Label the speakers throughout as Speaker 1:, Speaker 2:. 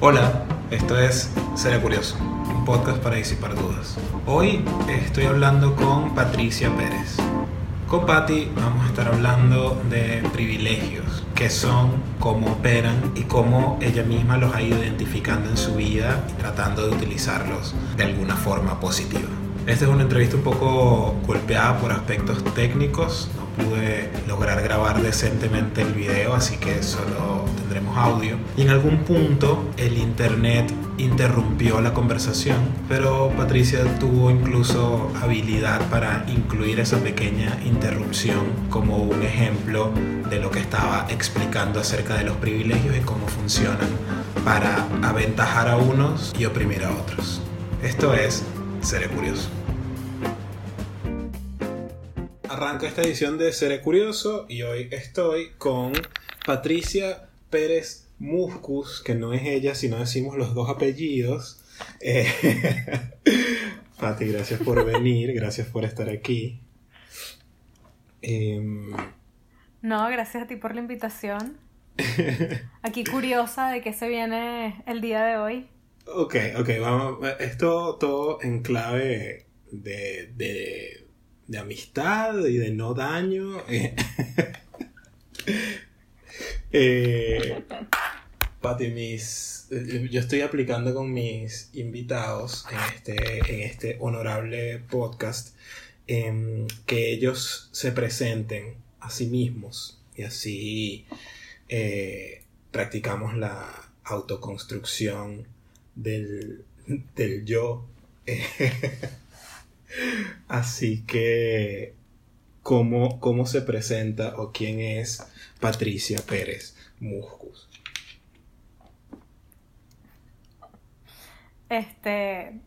Speaker 1: Hola, esto es Seré Curioso, un podcast para disipar dudas. Hoy estoy hablando con Patricia Pérez. Con Patti vamos a estar hablando de privilegios, qué son, cómo operan y cómo ella misma los ha ido identificando en su vida tratando de utilizarlos de alguna forma positiva. Esta es una entrevista un poco golpeada por aspectos técnicos, no pude lograr grabar decentemente el video, así que solo tendremos audio. Y en algún punto el internet interrumpió la conversación, pero Patricia tuvo incluso habilidad para incluir esa pequeña interrupción como un ejemplo de lo que estaba explicando acerca de los privilegios y cómo funcionan para aventajar a unos y oprimir a otros. Esto es Seré Curioso. Arranca esta edición de Seré Curioso y hoy estoy con Patricia Pérez Muscus, que no es ella, sino decimos los dos apellidos. Eh, Pati, gracias por venir, gracias por estar aquí.
Speaker 2: Em, no, gracias a ti por la invitación. Aquí curiosa de qué se viene el día de hoy.
Speaker 1: Ok, ok, vamos. Esto todo en clave de, de de amistad y de no daño. eh, Pati, mis, eh, yo estoy aplicando con mis invitados en este, en este honorable podcast em, que ellos se presenten a sí mismos y así eh, practicamos la autoconstrucción del, del yo. Así que, ¿cómo, ¿cómo se presenta o quién es Patricia Pérez Muscus?
Speaker 2: Este,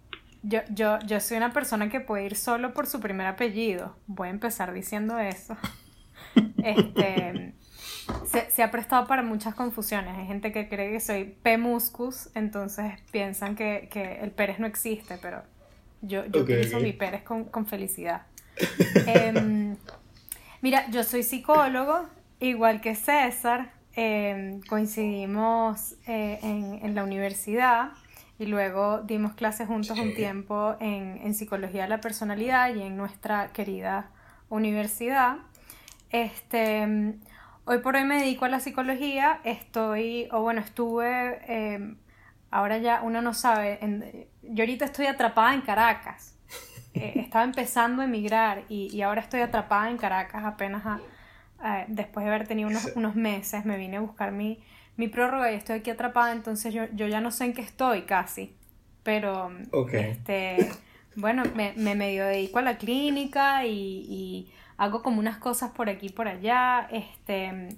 Speaker 2: yo, yo, yo soy una persona que puede ir solo por su primer apellido. Voy a empezar diciendo eso. Este, se, ha prestado para muchas confusiones. Hay gente que cree que soy P. Muscus, entonces piensan que, que el Pérez no existe, pero yo, yo utilizo mi Pérez con, con felicidad. Em, mira, yo soy psicólogo, igual que César. Em, coincidimos eh, en, en, la universidad y luego dimos clases juntos un tiempo en, en, psicología de la personalidad y en nuestra querida universidad. Este, hoy por hoy me dedico a la psicología, estoy, o bueno, estuve em, ahora ya uno no sabe. yo ahorita estoy atrapada en Caracas. Eh, estaba empezando a emigrar y, ahora estoy atrapada en Caracas apenas después de haber tenido unos, meses. Me vine a buscar mi, mi prórroga y estoy aquí atrapada, entonces yo, yo ya no sé en qué estoy casi. Pero, este, bueno, me, me medio dedico a la clínica y, y hago como unas cosas por aquí y por allá. Este,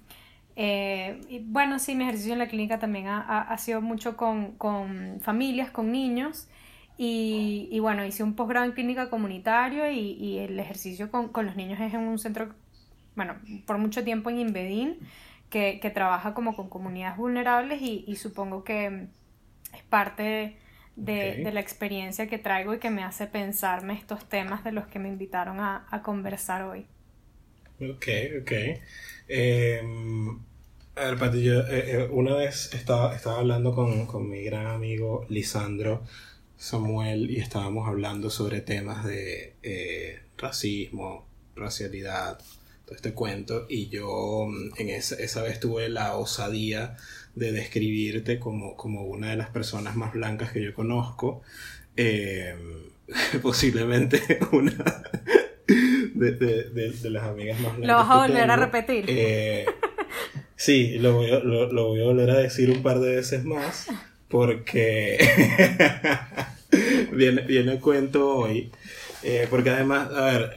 Speaker 2: eh, y bueno, sí, mi ejercicio en la clínica también ha, ha, sido mucho con, con, familias, con niños. Y, y bueno, hice un posgrado en clínica comunitario y, y el ejercicio con, con, los niños es en un centro, bueno, por mucho tiempo en Inbedín, que, que trabaja como con comunidades vulnerables y, y supongo que es parte de, de, la experiencia que traigo y que me hace pensarme estos temas de los que me invitaron a, a conversar hoy.
Speaker 1: Ok, ok. Em, a ver, Pati, yo eh, eh, una vez estaba, estaba hablando con, con, mi gran amigo Lisandro Samuel y estábamos hablando sobre temas de eh, racismo, racialidad, todo este cuento y yo mm, en esa, esa vez tuve la osadía de describirte como, como una de las personas más blancas que yo conozco. Em, posiblemente una de, de, las amigas más
Speaker 2: ¿Lo vas a volver a repetir?
Speaker 1: Eh, sí, lo voy, a, lo, voy a volver a decir un par de veces más porque viene, viene el cuento hoy. Eh, porque además, a ver,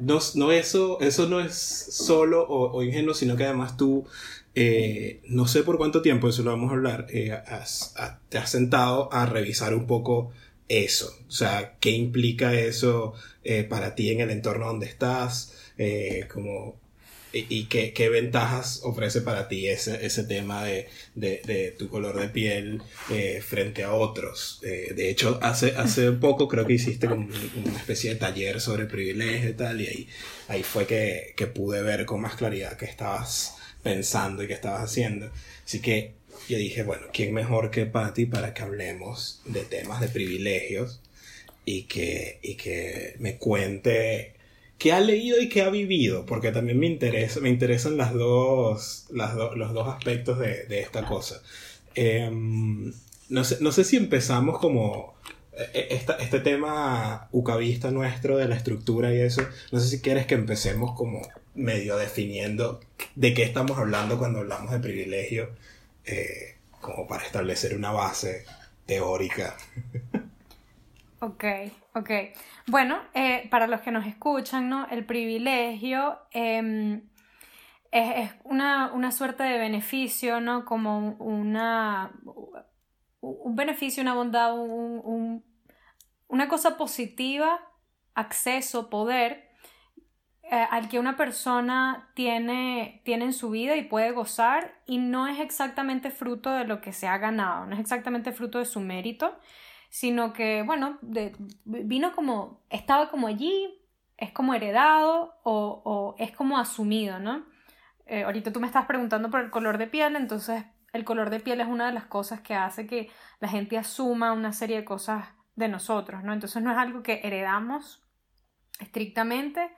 Speaker 1: no, no, eso, eso no es solo o, ingenuo, sino que además tú, eh, no sé por cuánto tiempo, eso lo vamos a hablar, te has sentado a revisar un poco eso. O sea, ¿qué implica eso eh, para ti en el entorno donde estás? Eh, como, y, qué, qué, ventajas ofrece para ti ese, ese tema de, de, de tu color de piel eh, frente a otros. de hecho, hace, hace poco creo que hiciste como una especie de taller sobre privilegio y tal, y ahí, ahí fue que, que pude ver con más claridad qué estabas pensando y qué estabas haciendo. Así que yo dije, bueno, ¿quién mejor que Patty para que hablemos de temas de privilegios y que, y que me cuente qué ha leído y qué ha vivido? Porque también me, interesa, me interesan las dos, las los dos aspectos de, esta cosa. Em, no, sé, no sé si empezamos como e, e, este tema ucavista nuestro de la estructura y eso, no sé si quieres que empecemos como medio definiendo de qué estamos hablando cuando hablamos de privilegio, eh, como para establecer una base teórica.
Speaker 2: Ok, ok. Bueno, eh, para los que nos escuchan, ¿no? El privilegio em, es, una, una, suerte de beneficio, ¿no? Como una, un beneficio, una bondad, un, una cosa positiva, acceso, poder, eh, al que una persona tiene, tiene en su vida y puede gozar y no es exactamente fruto de lo que se ha ganado, no es exactamente fruto de su mérito, sino que, bueno, vino como, estaba como allí, es como heredado o, es como asumido, ¿no? Eh, ahorita tú me estás preguntando por el color de piel, entonces el color de piel es una de las cosas que hace que la gente asuma una serie de cosas de nosotros, ¿no? Entonces no es algo que heredamos estrictamente,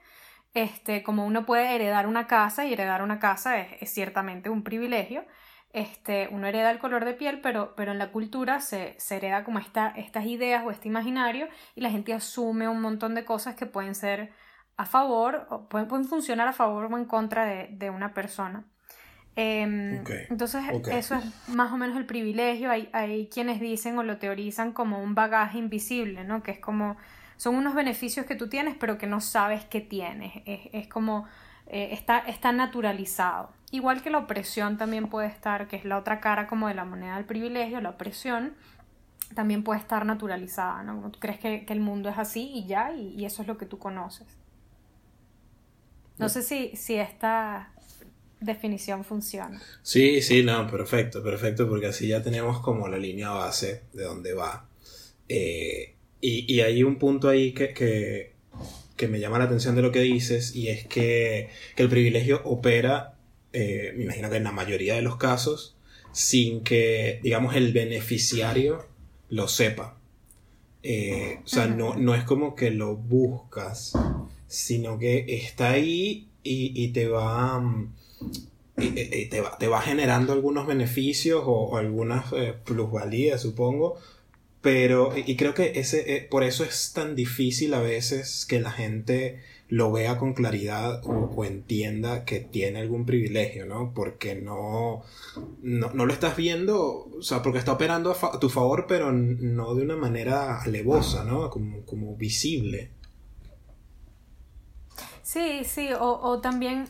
Speaker 2: este, como uno puede heredar una casa y heredar una casa es, ciertamente un privilegio, este, uno hereda el color de piel, pero, pero en la cultura se, se hereda como esta, estas ideas o este imaginario y la gente asume un montón de cosas que pueden ser a favor, o pueden, pueden funcionar a favor o en contra de, de una persona. Em, entonces, eso es más o menos el privilegio. Hay, hay, quienes dicen o lo teorizan como un bagaje invisible, ¿no? Que es como, son unos beneficios que tú tienes, pero que no sabes que tienes. Es, es como, eh, está, está naturalizado. Igual que la opresión también puede estar, que es la otra cara como de la moneda del privilegio, la opresión también puede estar naturalizada, ¿no? Tú crees que, que el mundo es así y ya, y, y, eso es lo que tú conoces. No sé si, si esta definición funciona.
Speaker 1: Sí, sí, no, perfecto, perfecto, porque así ya tenemos como la línea base de dónde va. Eh, y, hay un punto ahí que, que, me llama la atención de lo que dices, y es que, el privilegio opera, eh, me imagino que en la mayoría de los casos, sin que, digamos, el beneficiario lo sepa. Eh, o sea, no, no es como que lo buscas, sino que está ahí y, y te va... Mm, y, te, va, te, va, generando algunos beneficios o, algunas eh, plusvalías, supongo. Pero, y creo que ese, por eso es tan difícil a veces que la gente lo vea con claridad o, entienda que tiene algún privilegio, ¿no? Porque no, no, no, lo estás viendo, o sea, porque está operando a, tu favor, pero no de una manera alevosa, ¿no? Como, como visible.
Speaker 2: Sí, sí, o, o también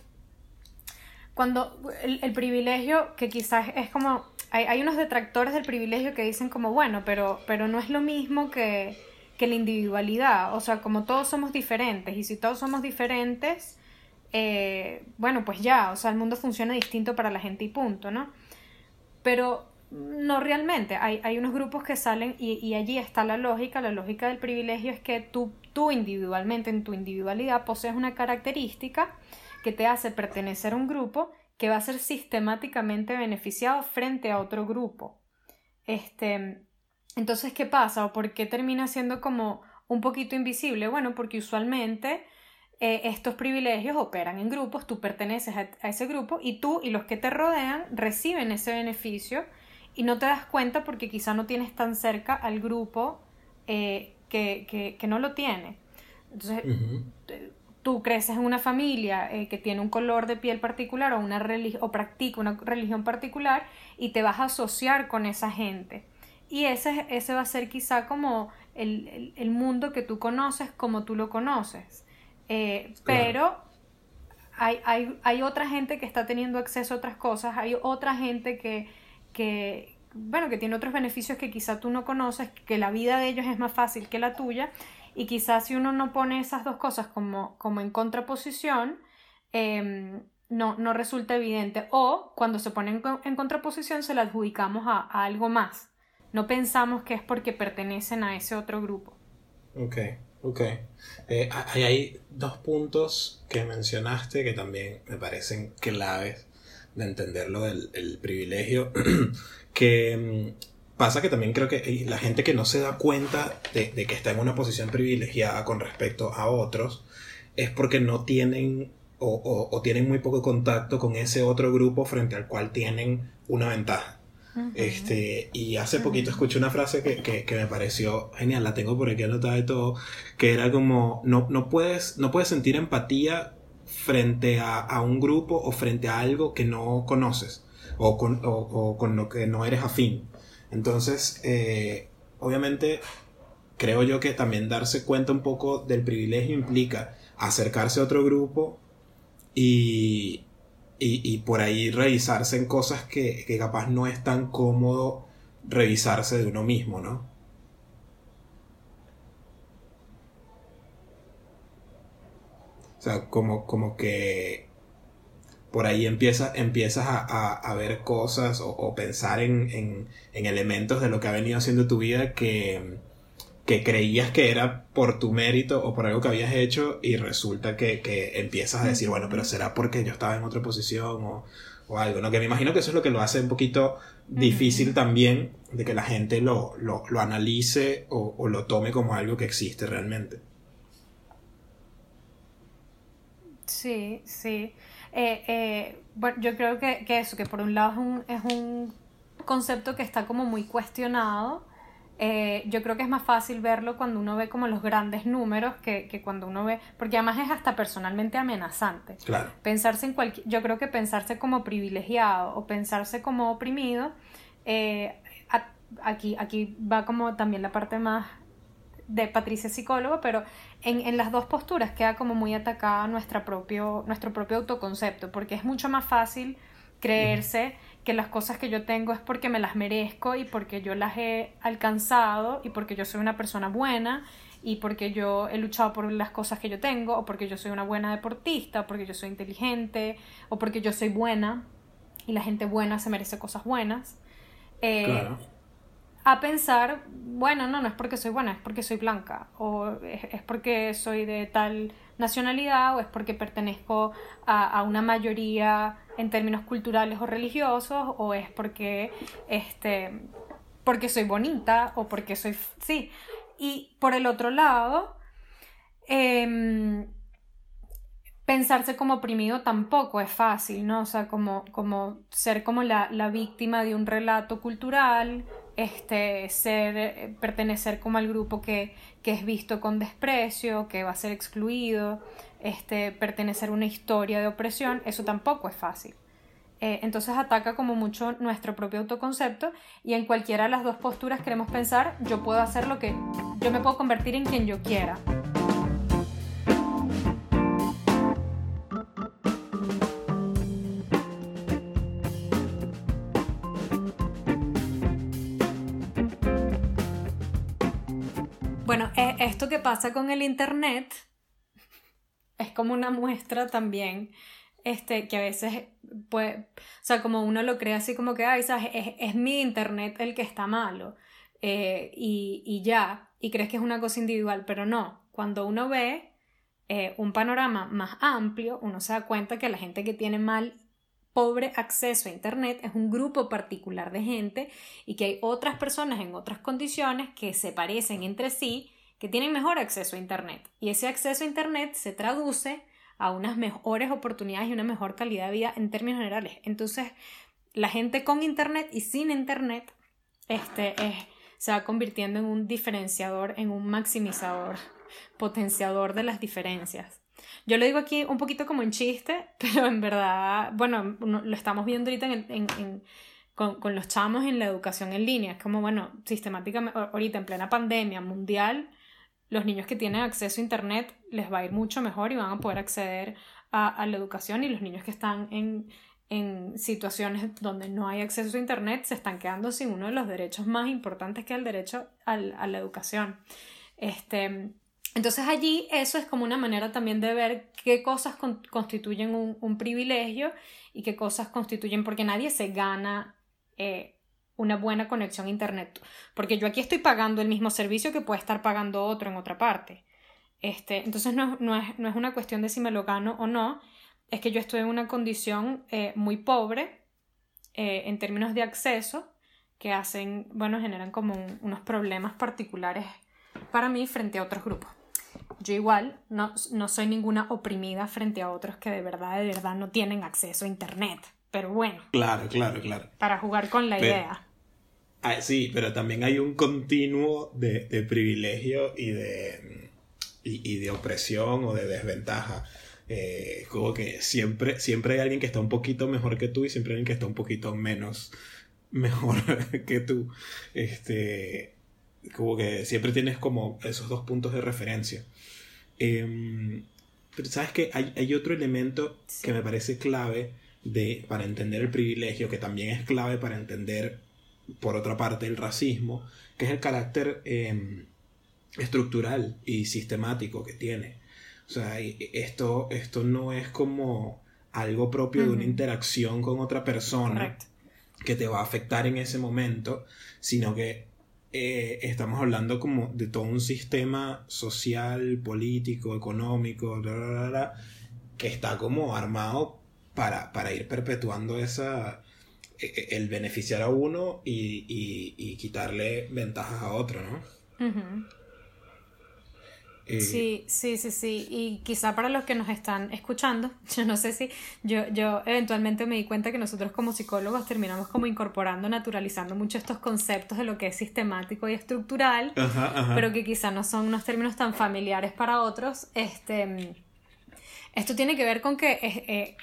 Speaker 2: cuando el, privilegio, que quizás es como, hay, unos detractores del privilegio que dicen como, bueno, pero, pero no es lo mismo que, que la individualidad, o sea, como todos somos diferentes, y si todos somos diferentes, eh, bueno, pues ya, o sea, el mundo funciona distinto para la gente y punto, ¿no? Pero no realmente, hay, hay unos grupos que salen y, y, allí está la lógica, la lógica del privilegio es que tú, tú individualmente, en tu individualidad, posees una característica que te hace pertenecer a un grupo que va a ser sistemáticamente beneficiado frente a otro grupo. Este, entonces, ¿qué pasa? ¿O por qué termina siendo como un poquito invisible? Bueno, porque usualmente eh, estos privilegios operan en grupos, tú perteneces a, ese grupo y tú y los que te rodean reciben ese beneficio y no te das cuenta porque quizá no tienes tan cerca al grupo eh, que, que, no lo tiene. Entonces, tú creces en una familia eh, que tiene un color de piel particular o, una o practica una religión particular y te vas a asociar con esa gente. Y ese, ese va a ser quizá como el, el, mundo que tú conoces como tú lo conoces. Eh, pero hay, hay, hay, otra gente que está teniendo acceso a otras cosas, hay otra gente que, que, bueno, que tiene otros beneficios que quizá tú no conoces, que la vida de ellos es más fácil que la tuya y quizás si uno no pone esas dos cosas como, como en contraposición, em, no, no resulta evidente. O cuando se pone en, contraposición se la adjudicamos a, algo más. No pensamos que es porque pertenecen a ese otro grupo.
Speaker 1: Ok, ok. Eh, hay dos puntos que mencionaste que también me parecen claves de entender lo del privilegio, que mm, pasa que también creo que la gente que no se da cuenta de, que está en una posición privilegiada con respecto a otros, es porque no tienen o, tienen muy poco contacto con ese otro grupo frente al cual tienen una ventaja. Este, y hace poquito escuché una frase que, me pareció genial, la tengo por aquí anotada y todo, que era como, no, no, puedes, no puedes sentir empatía frente a, un grupo o frente a algo que no conoces o con, con lo que no eres afín. Entonces, eh, obviamente, creo yo que también darse cuenta un poco del privilegio implica acercarse a otro grupo y, y, por ahí revisarse en cosas que, que, capaz no es tan cómodo revisarse de uno mismo, ¿no? O sea, como, como que por ahí empieza, empiezas a, a, ver cosas o, pensar en, en, en, elementos de lo que ha venido haciendo tu vida que, que creías que era por tu mérito o por algo que habías hecho y resulta que, que empiezas a decir, bueno, pero será porque yo estaba en otra posición o, o, algo, ¿no? Que me imagino que eso es lo que lo hace un poquito difícil también de que la gente lo, lo, lo analice o, o, lo tome como algo que existe realmente.
Speaker 2: Sí, sí. Eh, eh, bueno, yo creo que, que, eso, que por un lado es un, es un concepto que está como muy cuestionado eh, yo creo que es más fácil verlo cuando uno ve como los grandes números que, que, cuando uno ve, porque además es hasta personalmente amenazante.
Speaker 1: Claro.
Speaker 2: Pensarse en cualquier, yo creo que pensarse como privilegiado o pensarse como oprimido, eh, aquí, aquí va como también la parte más de Patricia psicólogo, pero en, en, las dos posturas queda como muy atacada nuestra propio, nuestro propio autoconcepto, porque es mucho más fácil creerse que las cosas que yo tengo es porque me las merezco y porque yo las he alcanzado y porque yo soy una persona buena y porque yo he luchado por las cosas que yo tengo o porque yo soy una buena deportista o porque yo soy inteligente o porque yo soy buena y la gente buena se merece cosas buenas. Eh, a pensar, bueno, no, no es porque soy buena, es porque soy blanca o es porque soy de tal nacionalidad o es porque pertenezco a, una mayoría en términos culturales o religiosos o es porque este porque soy bonita o porque soy sí. Y por el otro lado em, pensarse como oprimido tampoco es fácil no o sea como como ser como la, la víctima de un relato cultural este, ser, eh, pertenecer como al grupo que, que, es visto con desprecio, que va a ser excluido, este, pertenecer a una historia de opresión, eso tampoco es fácil. Eh, entonces ataca como mucho nuestro propio autoconcepto y en cualquiera de las dos posturas queremos pensar, yo puedo hacer lo que, yo me puedo convertir en quien yo quiera. Esto que pasa con el Internet es como una muestra también, este, que a veces puede, o sea, como uno lo cree así como que, ay, ¿sabes? Es, mi Internet el que está malo eh, y, ya, y crees que es una cosa individual, pero no, cuando uno ve eh, un panorama más amplio, uno se da cuenta que la gente que tiene mal pobre acceso a Internet es un grupo particular de gente y que hay otras personas en otras condiciones que se parecen entre sí, que tienen mejor acceso a Internet. Y ese acceso a Internet se traduce a unas mejores oportunidades y una mejor calidad de vida en términos generales. Entonces, la gente con Internet y sin Internet este, se va convirtiendo en un diferenciador, en un maximizador, potenciador de las diferencias. Yo lo digo aquí un poquito como en chiste, pero en verdad, bueno, lo estamos viendo ahorita con, los chamos en la educación en línea. Es como, bueno, sistemáticamente, ahorita en plena pandemia mundial, los niños que tienen acceso a Internet les va a ir mucho mejor y van a poder acceder a, la educación y los niños que están en, situaciones donde no hay acceso a Internet se están quedando sin uno de los derechos más importantes que es el derecho a la educación. Este, entonces allí eso es como una manera también de ver qué cosas constituyen un, privilegio y qué cosas constituyen, porque nadie se gana eh, una buena conexión a Internet, porque yo aquí estoy pagando el mismo servicio que puede estar pagando otro en otra parte. Este, entonces no, no, es, no es una cuestión de si me lo gano o no, es que yo estoy en una condición eh, muy pobre eh, en términos de acceso que hacen, bueno, generan como unos problemas particulares para mí frente a otros grupos. Yo igual no, no soy ninguna oprimida frente a otros que de verdad, de verdad no tienen acceso a Internet. Pero bueno.
Speaker 1: Claro, claro, claro.
Speaker 2: Para jugar con la idea.
Speaker 1: Ah, sí, pero también hay un continuo de, de privilegio y de, y, de opresión o de desventaja. Eh, como que siempre, siempre hay alguien que está un poquito mejor que tú y siempre hay alguien que está un poquito menos mejor que tú. Este, como que siempre tienes como esos dos puntos de referencia. Em, pero sabes que hay, hay, otro elemento que me parece clave de, para entender el privilegio, que también es clave para entender, por otra parte, el racismo, que es el carácter em, estructural y sistemático que tiene. O sea, esto, esto no es como algo propio de una interacción con otra persona que te va a afectar en ese momento, sino que eh, estamos hablando como de todo un sistema social, político, económico, que está como armado para, para ir perpetuando esa el beneficiar a uno y, y, quitarle ventajas a otro, ¿no?
Speaker 2: Eh, sí, sí, sí, sí. Y quizá para los que nos están escuchando, yo no sé si yo, yo eventualmente me di cuenta que nosotros como psicólogos terminamos como incorporando, naturalizando mucho estos conceptos de lo que es sistemático y estructural, pero que quizá no son unos términos tan familiares para otros. Este, esto tiene que ver con que es, eh,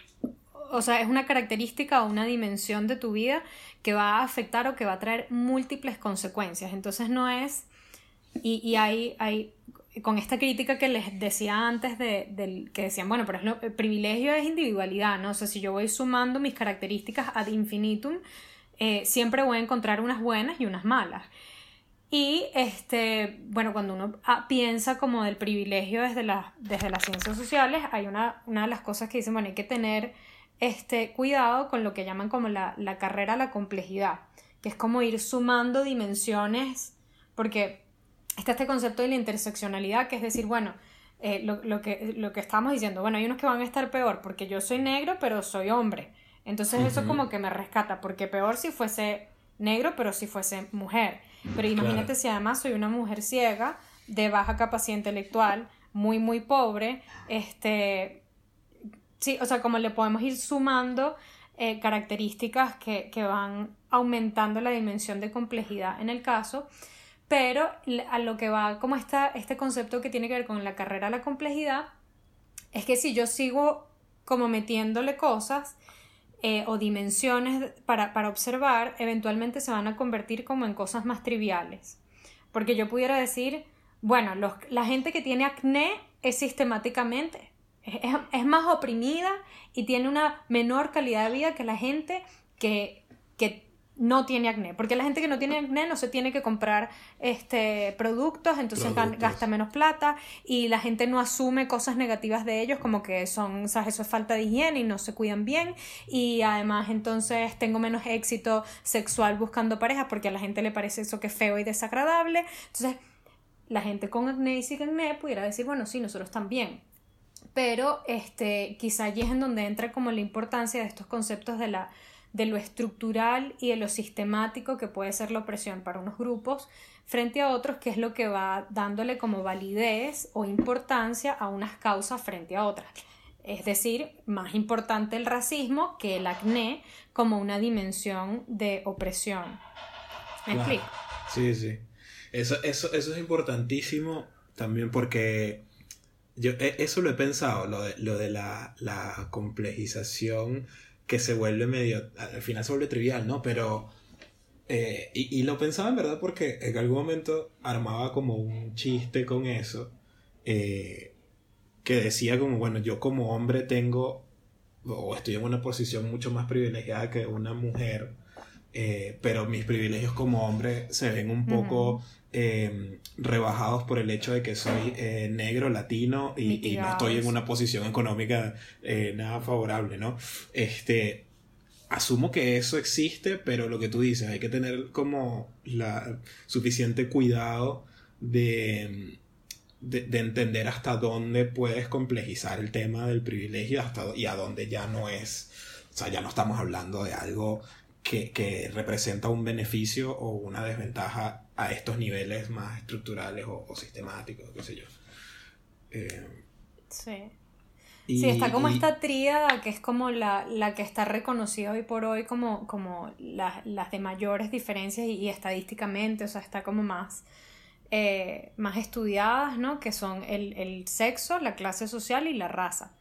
Speaker 2: o sea, es una característica o una dimensión de tu vida que va a afectar o que va a traer múltiples consecuencias. Entonces no es... Y, y hay, hay con esta crítica que les decía antes de, del que decían, bueno, pero el privilegio es individualidad, ¿no? O sea, si yo voy sumando mis características ad infinitum, eh, siempre voy a encontrar unas buenas y unas malas. Y este, bueno, cuando uno ah, piensa como del privilegio desde, la, desde las ciencias sociales, hay una, una de las cosas que dicen, bueno, hay que tener este, cuidado con lo que llaman como la, la carrera a la complejidad, que es como ir sumando dimensiones, porque está este concepto de la interseccionalidad, que es decir, bueno, eh, lo, que, lo que estamos diciendo, bueno, hay unos que van a estar peor porque yo soy negro, pero soy hombre. Entonces eso como que me rescata, porque peor si fuese negro, pero si fuese mujer. Pero imagínate si además soy una mujer ciega, de baja capacidad intelectual, muy, muy pobre, este... Sí, o sea, como le podemos ir sumando eh, características que, que van aumentando la dimensión de complejidad en el caso. Pero a lo que va como está este concepto que tiene que ver con la carrera a la complejidad, es que si yo sigo como metiéndole cosas eh, o dimensiones para, para observar, eventualmente se van a convertir como en cosas más triviales. Porque yo pudiera decir, bueno, los, la gente que tiene acné es sistemáticamente, es, es, más oprimida y tiene una menor calidad de vida que la gente que, que no tiene acné, porque la gente que no tiene acné no se tiene que comprar este productos, entonces gasta menos plata y la gente no asume cosas negativas de ellos como que son, sea, eso es falta de higiene y no se cuidan bien y además entonces tengo menos éxito sexual buscando pareja porque a la gente le parece eso que es feo y desagradable. Entonces, la gente con acné y sin acné pudiera decir, bueno, sí, nosotros también. Pero este, quizá allí es en donde entra como la importancia de estos conceptos de la de lo estructural y de lo sistemático que puede ser la opresión para unos grupos frente a otros, que es lo que va dándole como validez o importancia a unas causas frente a otras. Es decir, más importante el racismo que el acné como una dimensión de opresión. ¿Me explico?
Speaker 1: Sí, sí. Eso, eso, eso es importantísimo también porque yo e, eso lo he pensado, lo de, lo de la, la complejización que se vuelve medio, al final se vuelve trivial, ¿no? Pero, eh, y, lo pensaba en verdad porque en algún momento armaba como un chiste con eso, eh, que decía como, bueno, yo como hombre tengo, o estoy en una posición mucho más privilegiada que una mujer, eh, pero mis privilegios como hombre se ven un poco eh, rebajados por el hecho de que soy eh, negro, latino y, no estoy en una posición económica nada favorable, ¿no? Este, asumo que eso existe, pero lo que tú dices, hay que tener como la suficiente cuidado de de, entender hasta dónde puedes complejizar el tema del privilegio hasta, y a dónde ya no es, o sea, ya no estamos hablando de algo que, representa un beneficio o una desventaja a estos niveles más estructurales o, sistemáticos, qué sé yo.
Speaker 2: Eh, sí. sí, está como esta tríada que es como la, que está reconocida hoy por hoy como, como las de mayores diferencias y, estadísticamente, o sea, está como más, eh, más estudiadas, ¿no? Que son el, sexo, la clase social y la raza.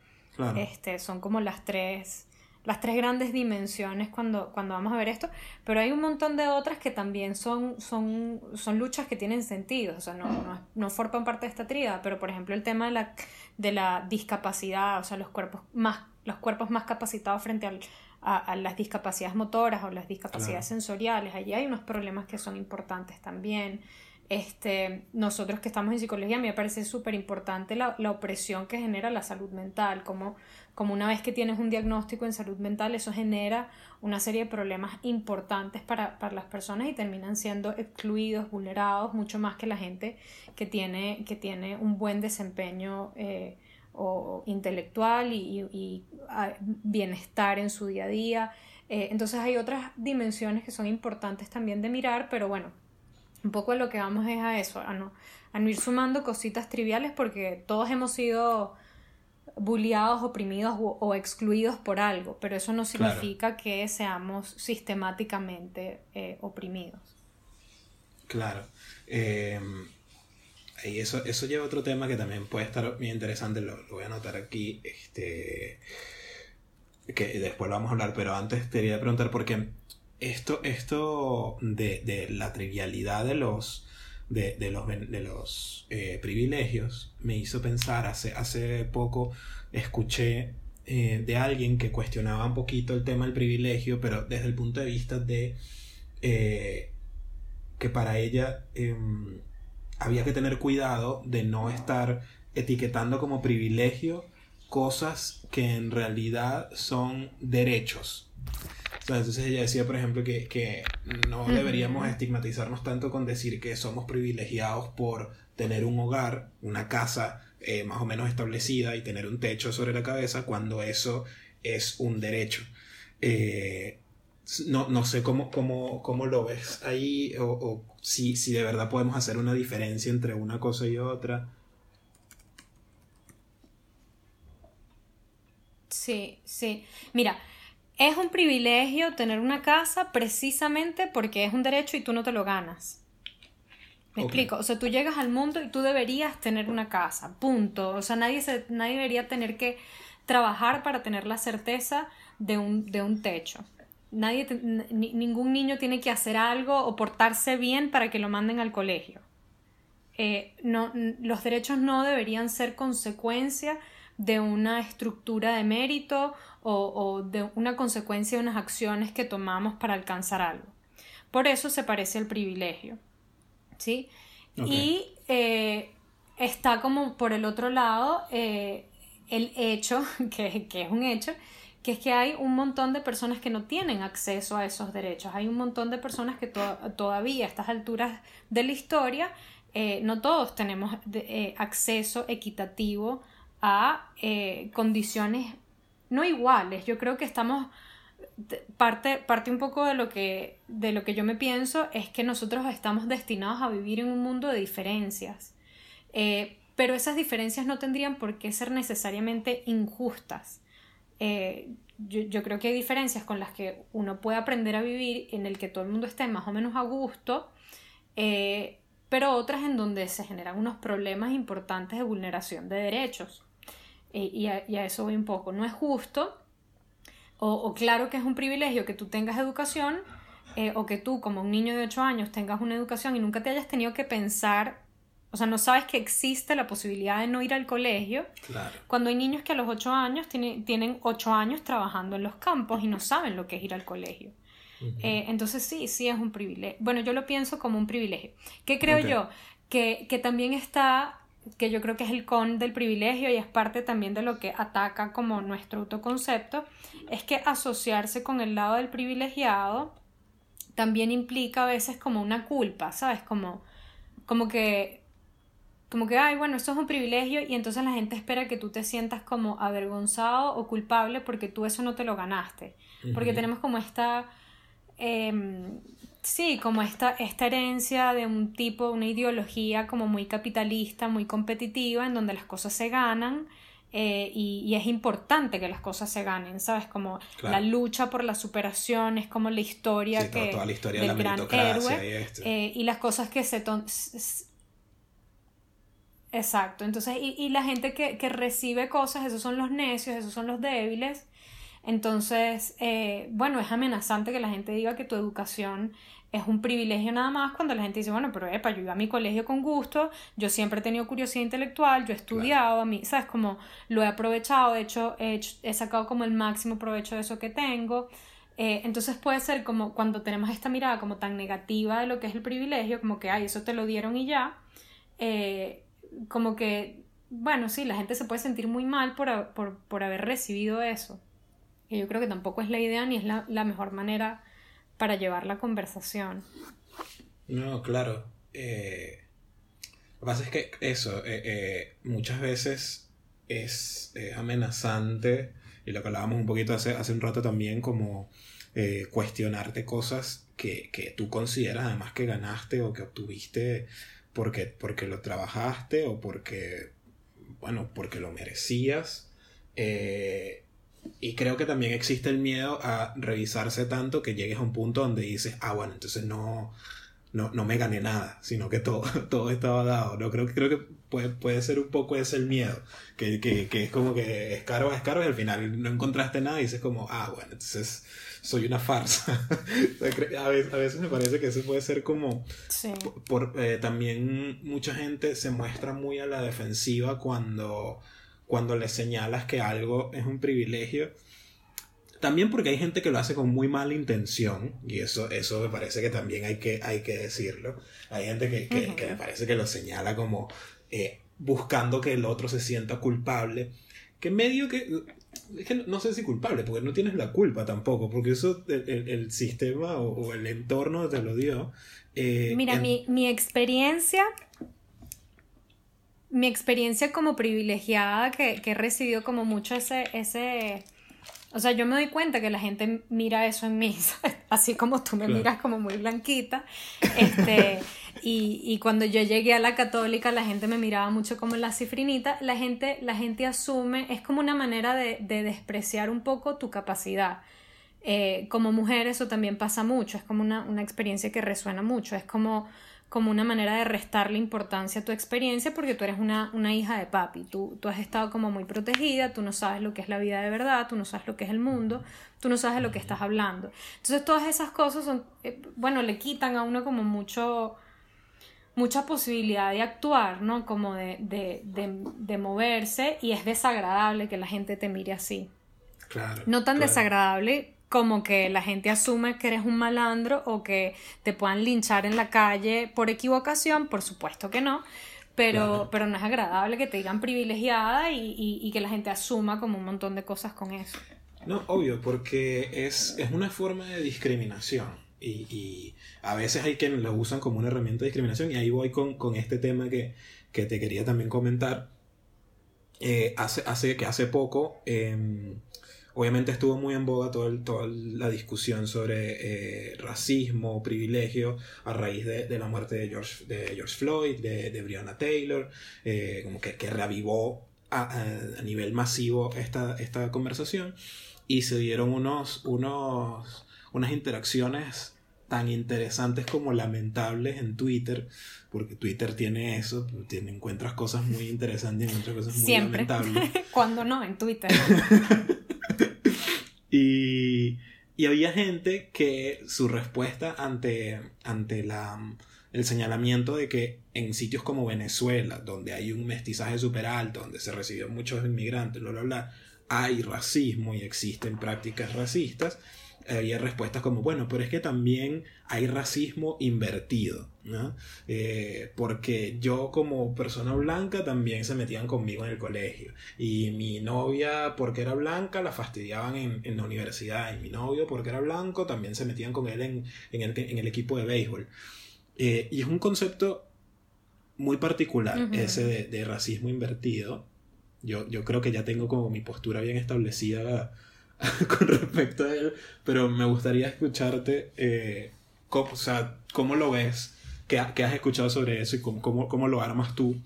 Speaker 2: Este, son como las tres las tres grandes dimensiones cuando, cuando vamos a ver esto, pero hay un montón de otras que también son, son, son luchas que tienen sentido, o sea, no, no, forman parte de esta tríada, pero por ejemplo el tema de la, de la discapacidad, o sea, los cuerpos más, los cuerpos más capacitados frente a, las discapacidades motoras o las discapacidades sensoriales, allí hay unos problemas que son importantes también. Este, nosotros que estamos en psicología, me parece súper importante la, la, opresión que genera la salud mental, como como una vez que tienes un diagnóstico en salud mental, eso genera una serie de problemas importantes para, las personas y terminan siendo excluidos, vulnerados, mucho más que la gente que tiene, que tiene un buen desempeño eh, o intelectual y, ah, bienestar en su día a día. Eh, entonces hay otras dimensiones que son importantes también de mirar, pero bueno, un poco lo que vamos es a eso, a no, a no ir sumando cositas triviales porque todos hemos sido bulliados, oprimidos o, excluidos por algo, pero eso no significa que seamos sistemáticamente eh, oprimidos.
Speaker 1: Claro. Eh, y eso, eso lleva a otro tema que también puede estar muy interesante, lo, voy a anotar aquí, este, que después lo vamos a hablar, pero antes te quería preguntar, porque esto, esto de, de la trivialidad de los de, los, de los eh, privilegios me hizo pensar, hace, hace poco escuché eh, de alguien que cuestionaba un poquito el tema del privilegio, pero desde el punto de vista de eh, que para ella em, había que tener cuidado de no estar etiquetando como privilegio cosas que en realidad son derechos entonces ella decía, por ejemplo, que, no deberíamos estigmatizarnos tanto con decir que somos privilegiados por tener un hogar, una casa eh, más o menos establecida y tener un techo sobre la cabeza cuando eso es un derecho. Eh, no, sé cómo, cómo, cómo, lo ves ahí o, si, si de verdad podemos hacer una diferencia entre una cosa y otra.
Speaker 2: Sí, sí. Mira, es un privilegio tener una casa precisamente porque es un derecho y tú no te lo ganas. ¿Me explico? O sea, tú llegas al mundo y tú deberías tener una casa, punto. O sea, nadie, se, nadie debería tener que trabajar para tener la certeza de un, de un techo. Nadie ningún niño tiene que hacer algo o portarse bien para que lo manden al colegio. Eh, no, los derechos no deberían ser consecuencia de una estructura de mérito o, de una consecuencia de unas acciones que tomamos para alcanzar algo. Por eso se parece al privilegio. ¿sí? Y eh, está como por el otro lado eh, el hecho, que, es un hecho, que es que hay un montón de personas que no tienen acceso a esos derechos. Hay un montón de personas que todavía a estas alturas de la historia, eh, no todos tenemos acceso equitativo a condiciones no iguales. Yo creo que estamos parte, parte un poco de lo que de lo que yo me pienso es que nosotros estamos destinados a vivir en un mundo de diferencias. Eh, pero esas diferencias no tendrían por qué ser necesariamente injustas. Eh, yo, creo que hay diferencias con las que uno puede aprender a vivir en el que todo el mundo esté más o menos a gusto, pero otras en donde se generan unos problemas importantes de vulneración de derechos. Eh, y, a, eso voy un poco. No es justo, o, claro que es un privilegio que tú tengas educación, eh, o que tú como un niño de 8 años tengas una educación y nunca te hayas tenido que pensar, o sea, no sabes que existe la posibilidad de no ir al colegio, cuando hay niños que a los 8 años tienen 8 años trabajando en los campos y no saben lo que es ir al colegio. Eh, entonces sí, sí es un privilegio. Bueno, yo lo pienso como un privilegio. ¿Qué creo yo? Que, que también está que yo creo que es el con del privilegio y es parte también de lo que ataca como nuestro autoconcepto, es que asociarse con el lado del privilegiado también implica a veces como una culpa, ¿sabes? Como, como que como que, ay, bueno, esto es un privilegio y entonces la gente espera que tú te sientas como avergonzado o culpable porque tú eso no te lo ganaste. Porque tenemos como esta, em, sí, como esta, esta herencia de un tipo, una ideología como muy capitalista, muy competitiva, en donde las cosas se ganan. Eh, y, es importante que las cosas se ganen, ¿sabes? Como la lucha por la superación, es como la historia que
Speaker 1: toda, la historia del de la gran héroe
Speaker 2: y, eh, y, las cosas que se Exacto, entonces, y, y la gente que, que, recibe cosas, esos son los necios, esos son los débiles. Entonces, eh, bueno, es amenazante que la gente diga que tu educación es un privilegio nada más cuando la gente dice, bueno, pero epa, yo iba a mi colegio con gusto, yo siempre he tenido curiosidad intelectual, yo he estudiado, a mí, ¿sabes? Como lo he aprovechado, de hecho, he, he sacado como el máximo provecho de eso que tengo. Eh, entonces puede ser como cuando tenemos esta mirada como tan negativa de lo que es el privilegio, como que, ay, eso te lo dieron y ya. Eh, como que, bueno, sí, la gente se puede sentir muy mal por, por, por haber recibido eso. Y yo creo que tampoco es la idea ni es la, la mejor manera para llevar la conversación.
Speaker 1: No, claro. Eh, lo que pasa es que eso, eh, eh, muchas veces es, amenazante, y lo que hablábamos un poquito hace, hace un rato también, como cuestionarte cosas que, que, tú consideras además que ganaste o que obtuviste porque, porque lo trabajaste o porque, bueno, porque lo merecías. Eh, y creo que también existe el miedo a revisarse tanto que llegues a un punto donde dices, ah, bueno, entonces no, no, no me gané nada, sino que todo, todo estaba dado. No, creo, creo que puede, puede ser un poco ese el miedo, que, que, que es como que escaro a escaro y al final no encontraste nada y dices como, ah, bueno, entonces soy una farsa. a, veces, me parece que eso puede ser como... Por, eh, también mucha gente se muestra muy a la defensiva cuando, cuando le señalas que algo es un privilegio. También porque hay gente que lo hace con muy mala intención, y eso, eso me parece que también hay que, hay que decirlo. Hay gente que, que, me parece que lo señala como eh, buscando que el otro se sienta culpable. Que medio que es que no, sé si culpable, porque no tienes la culpa tampoco, porque eso el, sistema o, el entorno te lo dio.
Speaker 2: Eh, Mira, mi, mi, experiencia, mi experiencia como privilegiada, que, que he recibido como mucho ese, ese, o sea, yo me doy cuenta que la gente mira eso en mí, así como tú me miras como muy blanquita, este... Y, y, cuando yo llegué a la católica, la gente me miraba mucho como la cifrinita. La gente, la gente asume, es como una manera de, de despreciar un poco tu capacidad. Eh, como mujer eso también pasa mucho, es como una, una, experiencia que resuena mucho, es como, como una manera de restarle importancia a tu experiencia porque tú eres una, una hija de papi, tú, tú has estado como muy protegida, tú no sabes lo que es la vida de verdad, tú no sabes lo que es el mundo, tú no sabes de lo que estás hablando. Entonces todas esas cosas son, eh, bueno, le quitan a uno como mucho mucha posibilidad de actuar, ¿no? Como de, de, de, moverse y es desagradable que la gente te mire así.
Speaker 1: Claro.
Speaker 2: No tan desagradable como que la gente asume que eres un malandro o que te puedan linchar en la calle por equivocación, por supuesto que no, pero, pero no es agradable que te digan privilegiada y, y, y, que la gente asuma como un montón de cosas con eso.
Speaker 1: No, obvio, porque es, es una forma de discriminación. Y, a veces hay quienes lo usan como una herramienta de discriminación. Y ahí voy con, este tema que, te quería también comentar. Eh, hace, hace, que hace poco, em, obviamente estuvo muy en boga toda la discusión sobre eh, racismo, privilegio, a raíz de, la muerte de George, de George Floyd, de, de Breonna Taylor, eh, como que, que reavivó a, a, nivel masivo esta, esta conversación. Y se dieron unos, unos, unas interacciones tan interesantes como lamentables en Twitter, porque Twitter tiene eso, tiene, encuentras cosas muy interesantes y encuentras cosas muy lamentables.
Speaker 2: Cuando no, en Twitter.
Speaker 1: y, y, había gente que su respuesta ante, ante la, el señalamiento de que en sitios como Venezuela, donde hay un mestizaje súper alto, donde se reciben muchos inmigrantes, bla, bla, bla, hay racismo y existen prácticas racistas, había respuestas como, bueno, pero es que también hay racismo invertido, ¿no? Eh, porque yo como persona blanca también se metían conmigo en el colegio y mi novia porque era blanca la fastidiaban en, la universidad y mi novio porque era blanco también se metían con él en, el, equipo de béisbol. Eh, y es un concepto muy particular, ese de, racismo invertido. Yo, yo creo que ya tengo como mi postura bien establecida con respecto a él, pero me gustaría escucharte, eh, cómo, o sea, cómo lo ves, qué, has escuchado sobre eso y cómo, cómo, lo armas tú,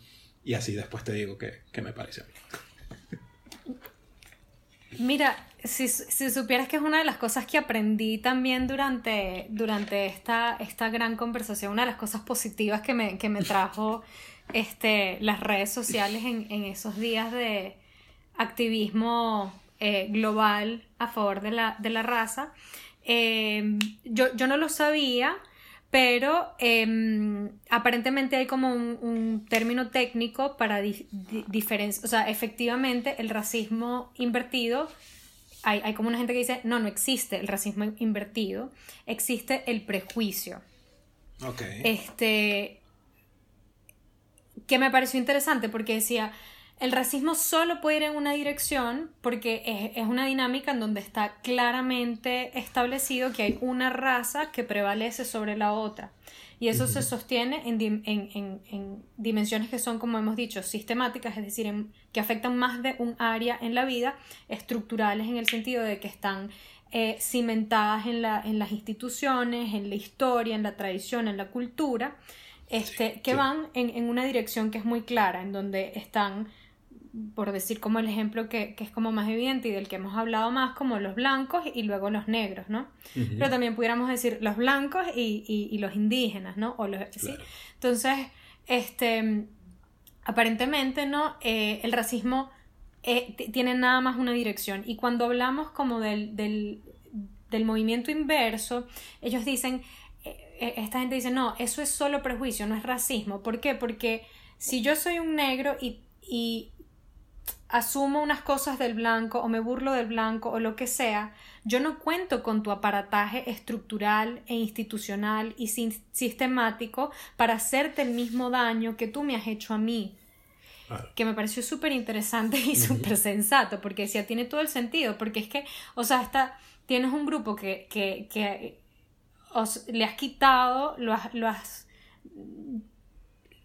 Speaker 1: y así después te digo qué, me parece a mí.
Speaker 2: Mira, si, supieras que es una de las cosas que aprendí también durante, durante esta, esta gran conversación, una de las cosas positivas que me, que me trajo este, las redes sociales en esos días de activismo eh, global a favor de la, de la raza. Eh, yo, yo no lo sabía, pero em, aparentemente hay como un, término técnico para diferenciar, o sea, efectivamente el racismo invertido, hay, hay, como una gente que dice, no, no existe el racismo invertido, existe el prejuicio.
Speaker 1: Ok.
Speaker 2: Este, que me pareció interesante porque decía, el racismo solo puede ir en una dirección porque es, una dinámica en donde está claramente establecido que hay una raza que prevalece sobre la otra. Y eso se sostiene en, dimensiones que son, como hemos dicho, sistemáticas, es decir, que afectan más de un área en la vida, estructurales en el sentido de que están eh, cimentadas en, la, en las instituciones, en la historia, en la tradición, en la cultura, este, que van en, una dirección que es muy clara, en donde están por decir como el ejemplo que, es como más evidente y del que hemos hablado más, como los blancos y luego los negros, ¿no? Pero también pudiéramos decir los blancos y, los indígenas, ¿no? O los, ¿sí? Entonces, este, aparentemente, ¿no? Eh, el racismo eh, tiene nada más una dirección. Y cuando hablamos como del, del, del movimiento inverso, ellos dicen, eh, esta gente dice, no, eso es solo prejuicio, no es racismo. ¿Por qué? Porque si yo soy un negro y, y asumo unas cosas del blanco o me burlo del blanco o lo que sea, yo no cuento con tu aparataje estructural e institucional y sistemático para hacerte el mismo daño que tú me has hecho a mí. Que me pareció súper interesante y súper sensato, porque decía, tiene todo el sentido, porque es que, o sea, está, tienes un grupo que, que, que os, le has quitado, lo lo has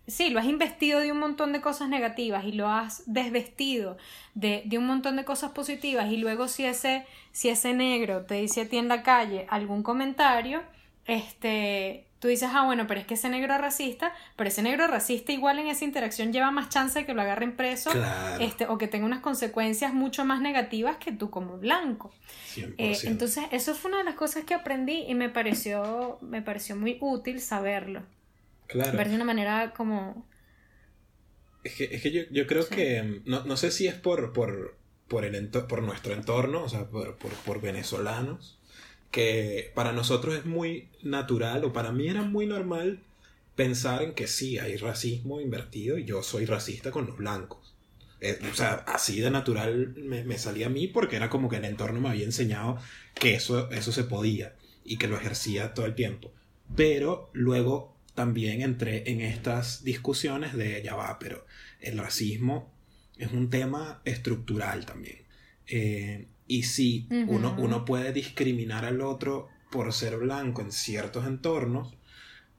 Speaker 2: sí, lo has investido de un montón de cosas negativas y lo has desvestido de, de, un montón de cosas positivas y luego si ese, si ese negro te dice a ti en la calle algún comentario, este, tú dices, ah, bueno, pero es que ese negro es racista, pero ese negro racista igual en esa interacción lleva más chance de que lo agarren preso este, o que tenga unas consecuencias mucho más negativas que tú como blanco. Eh, entonces, eso fue una de las cosas que aprendí y me pareció, me pareció muy útil saberlo.
Speaker 1: Claro.
Speaker 2: Ver de una manera como...
Speaker 1: Es que, es que yo, yo, creo que, no, no, sé si es por, por, por, el por nuestro entorno, o sea, por, por, por venezolanos, que para nosotros es muy natural, o para mí era muy normal pensar en que sí, hay racismo invertido y yo soy racista con los blancos. Eh, o sea, así de natural me, me, salía a mí porque era como que el entorno me había enseñado que eso, eso se podía y que lo ejercía todo el tiempo. Pero luego también entré en estas discusiones de ya va, pero el racismo es un tema estructural también. Eh, y sí, uno, uno puede discriminar al otro por ser blanco en ciertos entornos,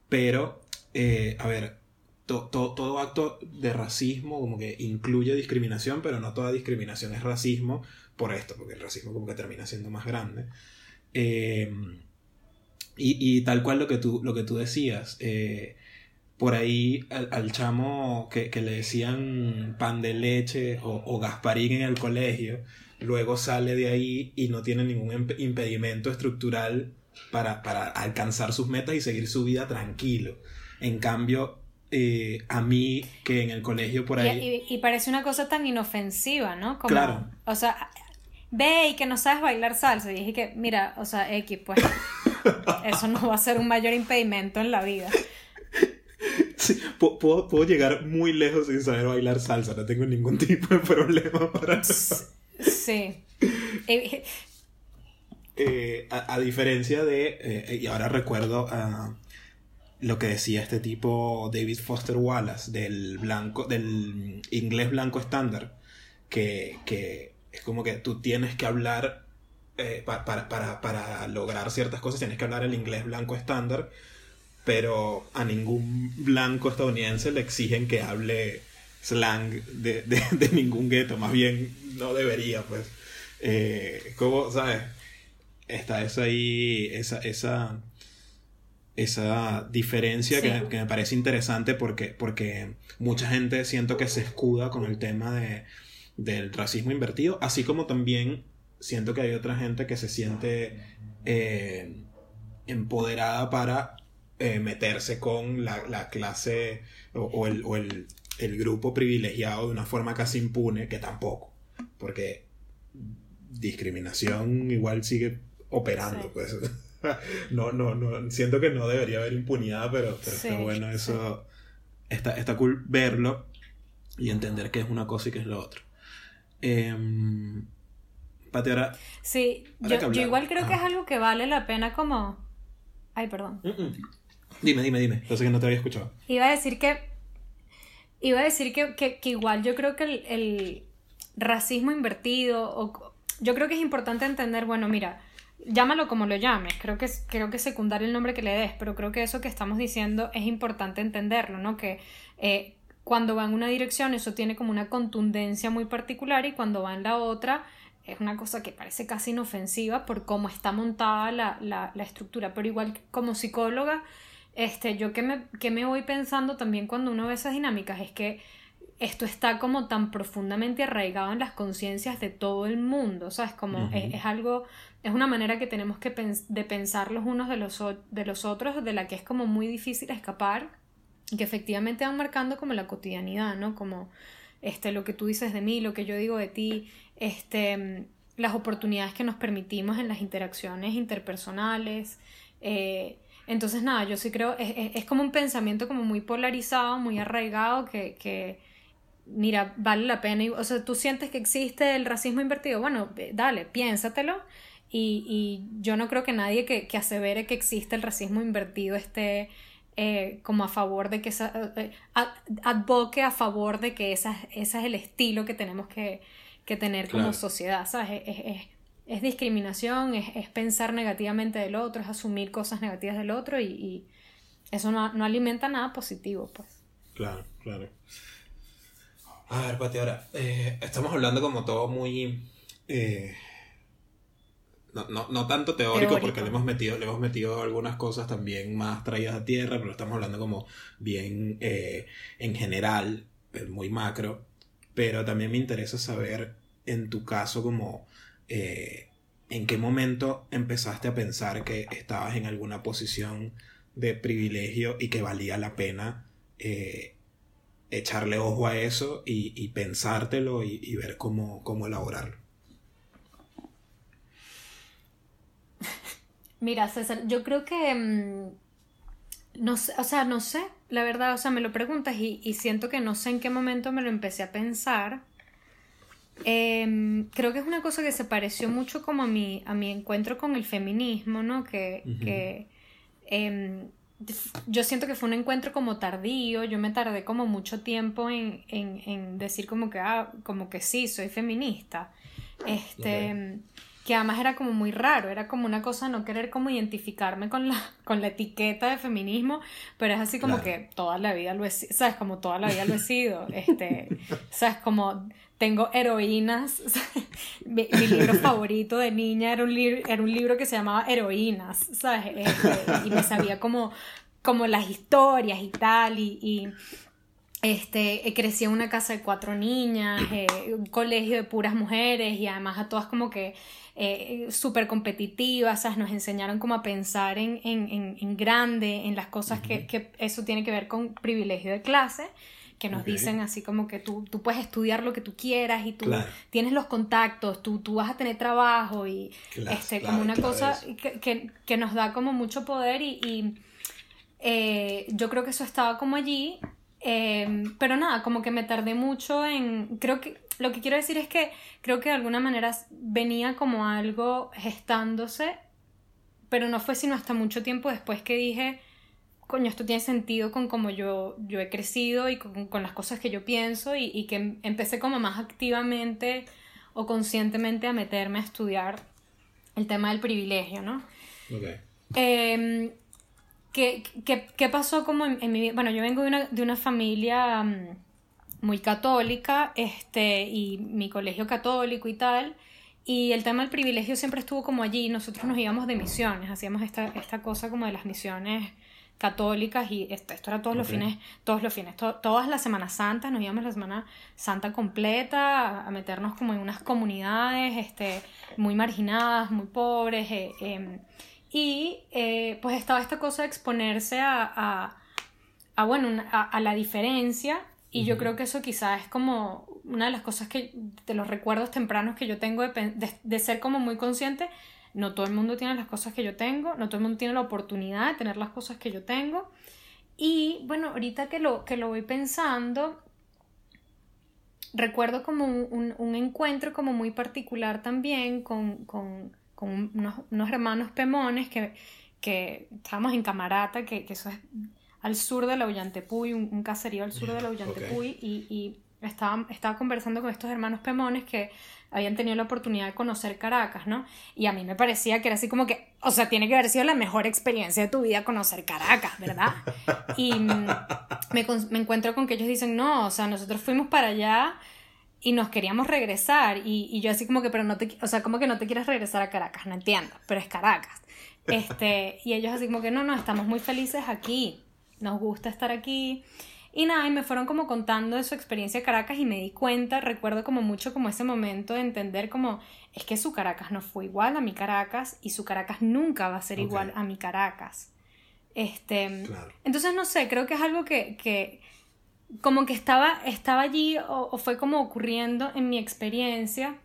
Speaker 1: pero, eh, a ver, todo acto de racismo como que incluye discriminación, pero no toda discriminación es racismo por esto, porque el racismo como que termina siendo más grande. Eh, y, tal cual lo que tú, lo que tú decías, eh, por ahí al, chamo que, le decían pan de leche o, Gasparín en el colegio, luego sale de ahí y no tiene ningún impedimento estructural para, alcanzar sus metas y seguir su vida tranquilo. En cambio, eh, a mí que en el colegio por
Speaker 2: ahí... Y, parece una cosa tan inofensiva, ¿no? Como, claro. O sea, ve y que no sabes bailar salsa. Y dije que, mira, o sea, X, pues... Eso no va a ser un mayor impedimento en la vida.
Speaker 1: puedo, llegar muy lejos sin saber bailar salsa, no tengo ningún tipo de problema para eso.
Speaker 2: Sí.
Speaker 1: Eh, eh, a, diferencia de, eh, y ahora recuerdo lo que decía este tipo David Foster Wallace del blanco, del inglés blanco estándar, que, que es como que tú tienes que hablar eh, para, para, para, lograr ciertas cosas tienes que hablar el inglés blanco estándar pero a ningún blanco estadounidense le exigen que hable slang de, de, ningún gueto, más bien no debería, pues. Eh, como, ¿sabes? Está eso ahí, esa, esa, esa diferencia que, que, me parece interesante porque, porque mucha gente siento que se escuda con el tema de, del racismo invertido, así como también siento que hay otra gente que se siente eh, empoderada para eh, meterse con la, clase o, el, o el, el, grupo privilegiado de una forma casi impune, que tampoco, porque discriminación igual sigue operando, pues. no, no, no, siento que no debería haber impunidad, pero, pero bueno, eso está, está cool verlo y entender que es una cosa y que es lo otro. Eh,
Speaker 2: Sí, yo, igual creo que es algo que vale la pena como... Ay, perdón.
Speaker 1: Dime, dime, dime. Yo sé que no te había escuchado.
Speaker 2: Iba a decir que... Iba a decir que, igual yo creo que el, racismo invertido, o, yo creo que es importante entender, bueno, mira, llámalo como lo llames, creo que, creo que es secundario el nombre que le des, pero creo que eso que estamos diciendo es importante entenderlo, ¿no? Que eh, cuando va en una dirección eso tiene como una contundencia muy particular y cuando va en la otra es una cosa que parece casi inofensiva por cómo está montada la, la, la estructura, pero igual como psicóloga, este, yo que me, que me voy pensando también cuando uno ve esas dinámicas es que esto está como tan profundamente arraigado en las conciencias de todo el mundo, ¿sabes? Como es, algo, es una manera que tenemos que de pensar los unos de los, de los otros, de la que es como muy difícil escapar y que efectivamente van marcando como la cotidianidad, ¿no? Como este, lo que tú dices de mí, lo que yo digo de ti, este, las oportunidades que nos permitimos en las interacciones interpersonales. Eh, entonces, nada, yo sí creo, es, como un pensamiento como muy polarizado, muy arraigado, que, que, mira, vale la pena. O sea, tú sientes que existe el racismo invertido, bueno, dale, piénsatelo. Y, y yo no creo que nadie que, que asevere que existe el racismo invertido esté eh, como a favor de que esa, eh, advoque a favor de que esa, ese es el estilo que tenemos que, que tener como sociedad, ¿sabes? Es, es, discriminación, es, pensar negativamente del otro, es asumir cosas negativas del otro y, eso no, no, alimenta nada positivo, pues.
Speaker 1: Claro, claro. A ver, Pati, ahora, eh, estamos hablando como todo muy... Eh, no, no, no, tanto teórico, porque le hemos, metido, le hemos metido algunas cosas también más traídas a tierra, pero estamos hablando como bien eh, en general, muy macro pero también me interesa saber en tu caso como eh, en qué momento empezaste a pensar que estabas en alguna posición de privilegio y que valía la pena eh, echarle ojo a eso y, pensártelo y, ver cómo, cómo elaborarlo.
Speaker 2: Mira, César, yo creo que... Mm, no sé, o sea, no sé, la verdad, o sea, me lo preguntas y, siento que no sé en qué momento me lo empecé a pensar. Em, creo que es una cosa que se pareció mucho como a mi, a mi encuentro con el feminismo, ¿no? Que, em, yo siento que fue un encuentro como tardío, yo me tardé como mucho tiempo en, en, decir como que, ah, como que sí, soy feminista. Este, que además era como muy raro, era como una cosa no querer como identificarme con la, con la etiqueta de feminismo, pero es así como que toda la vida lo he sido, sabes, como toda la vida lo he sido, este, sabes, como tengo heroínas, mi, libro favorito de niña era un, era un libro que se llamaba Heroínas, sabes, este, y me sabía como, como las historias y tal, y, y este, crecí en una casa de cuatro niñas, eh, un colegio de puras mujeres y además a todas como que eh, súper competitivas, nos enseñaron como a pensar en, en, en, grande, en las cosas que, que, eso tiene que ver con privilegio de clase, que nos dicen así como que tú, tú puedes estudiar lo que tú quieras y tú tienes los contactos, tú, tú vas a tener trabajo y este, como una cosa que, que, que, nos da como mucho poder y, y eh, yo creo que eso estaba como allí. Eh, pero nada, como que me tardé mucho en, creo que lo que quiero decir es que creo que de alguna manera venía como algo gestándose, pero no fue sino hasta mucho tiempo después que dije, coño, esto tiene sentido con cómo yo, yo he crecido y con, con las cosas que yo pienso y, y, que empecé como más activamente o conscientemente a meterme a estudiar el tema del privilegio, ¿no? Okay. Em, ¿qué, qué, qué pasó como en, mi vida? Bueno, yo vengo de una, de una familia mm, muy católica, este, y mi colegio católico y tal, y el tema del privilegio siempre estuvo como allí, nosotros nos íbamos de misiones, hacíamos esta, esta cosa como de las misiones católicas y esto, esto era todos los fines, todos los fines, todas las Semanas Santas, nos íbamos la Semana Santa completa a, meternos como en unas comunidades este, muy marginadas, muy pobres, eh, em, y eh, pues estaba esta cosa de exponerse a, a, bueno, a, la diferencia. Y yo creo que eso quizás es como una de las cosas que, de los recuerdos tempranos que yo tengo de, de, de ser como muy consciente. No todo el mundo tiene las cosas que yo tengo, no todo el mundo tiene la oportunidad de tener las cosas que yo tengo. Y bueno, ahorita que lo, que lo voy pensando, recuerdo como un, encuentro como muy particular también con, unos, hermanos pemones que, que estábamos en Camarata, que, eso es al sur de la Ullantepuy, un, un caserío al sur de la Ullantepuy, y, y estaba, estaba conversando con estos hermanos pemones que habían tenido la oportunidad de conocer Caracas, ¿no? Y a mí me parecía que era así como que, o sea, tiene que haber sido la mejor experiencia de tu vida conocer Caracas, ¿verdad? Y mm, me, me encuentro con que ellos dicen, no, o sea, nosotros fuimos para allá y nos queríamos regresar y, y, yo así como que, pero no te, o sea, como que no te quieres regresar a Caracas, no entiendo, pero es Caracas. Este, y ellos así como que, no, no, estamos muy felices aquí, nos gusta estar aquí. Y nada, y me fueron como contando de su experiencia en Caracas y me di cuenta, recuerdo como mucho como ese momento de entender como es que su Caracas no fue igual a mi Caracas y su Caracas nunca va a ser igual a mi Caracas. Este, Entonces, no sé, creo que es algo que, que como que estaba, estaba allí o, fue como ocurriendo en mi experiencia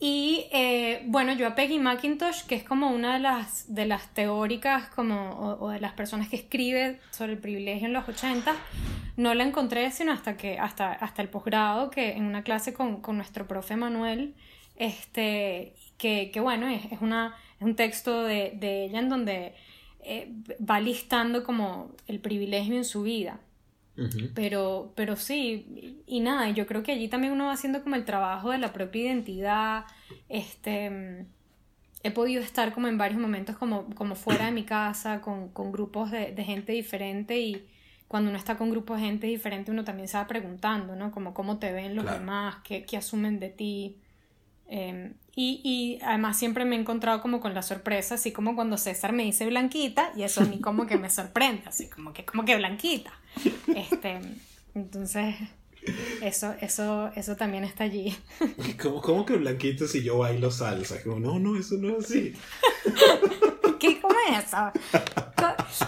Speaker 2: y eh, bueno, yo a Peggy McIntosh, que es como una de las, de las teóricas como, o, de las personas que escribe sobre el privilegio en los 80, no la encontré sino hasta, que, hasta, hasta el posgrado, que en una clase con, con nuestro profe Manuel, este, que, que bueno, es, es, una, es un texto de, de ella en donde eh, va listando como el privilegio en su vida. Pero, pero sí, y, nada, yo creo que allí también uno va haciendo como el trabajo de la propia identidad. Este, he podido estar como en varios momentos como, como fuera de mi casa, con, con grupos de, de, gente diferente y cuando uno está con grupos de gente diferente uno también se va preguntando, ¿no? Como cómo te ven los demás, qué, qué, asumen de ti. Em, y, y, además siempre me he encontrado como con la sorpresa, así como cuando César me dice blanquita, y eso a mí como que me sorprende, así como que, como que blanquita. Este, entonces, eso, eso, eso también está allí.
Speaker 1: ¿Cómo, cómo que blanquito si yo bailo salsa? Como, no, no, eso no es así.
Speaker 2: ¿Qué, ¿Cómo es eso?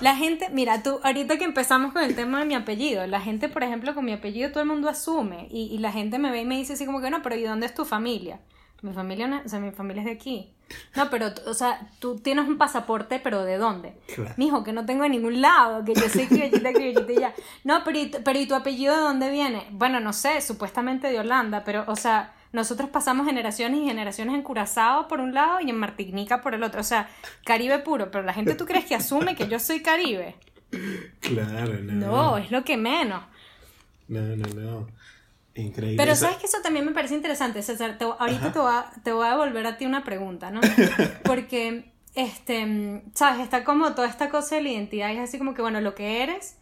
Speaker 2: La gente, mira, tú, ahorita que empezamos con el tema de mi apellido, la gente, por ejemplo, con mi apellido todo el mundo asume y, y la gente me ve y me dice así como que no, pero ¿y dónde es tu familia? Mi familia, o sea, mi familia es de aquí. No, pero, o sea, tú tienes un pasaporte, pero ¿de dónde? Claro. Mijo, que no tengo de ningún lado, que yo soy criollita, criollita y ya. No, pero ¿y, pero ¿y tu apellido de dónde viene? Bueno, no sé, supuestamente de Holanda, pero, o sea, nosotros pasamos generaciones y generaciones en Curazao por un lado y en Martinica por el otro. O sea, Caribe puro, pero la gente tú crees que asume que yo soy Caribe.
Speaker 1: Claro, no.
Speaker 2: No, es lo que menos.
Speaker 1: No, no, no. Increíble.
Speaker 2: Pero sabes que eso también me parece interesante, César. ahorita te voy, a, te voy, a, devolver a ti una pregunta, ¿no? Porque, este, sabes, está como toda esta cosa de la identidad, es así como que, bueno, lo que eres,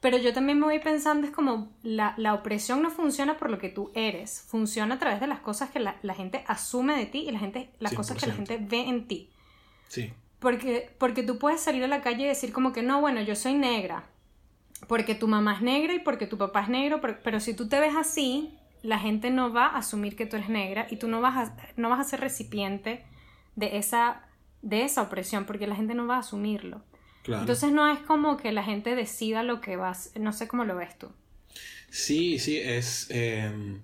Speaker 2: pero yo también me voy pensando, es como la, la opresión no funciona por lo que tú eres, funciona a través de las cosas que la, la gente asume de ti y la gente, las cosas que la gente ve en ti.
Speaker 1: Sí.
Speaker 2: Porque, porque tú puedes salir a la calle y decir como que no, bueno, yo soy negra porque tu mamá es negra y porque tu papá es negro, pero, si tú te ves así, la gente no va a asumir que tú eres negra y tú no vas a, no vas a ser recipiente de esa, de esa opresión, porque la gente no va a asumirlo. Entonces no es como que la gente decida lo que vas, no sé cómo lo ves tú.
Speaker 1: Sí, sí, es... Em,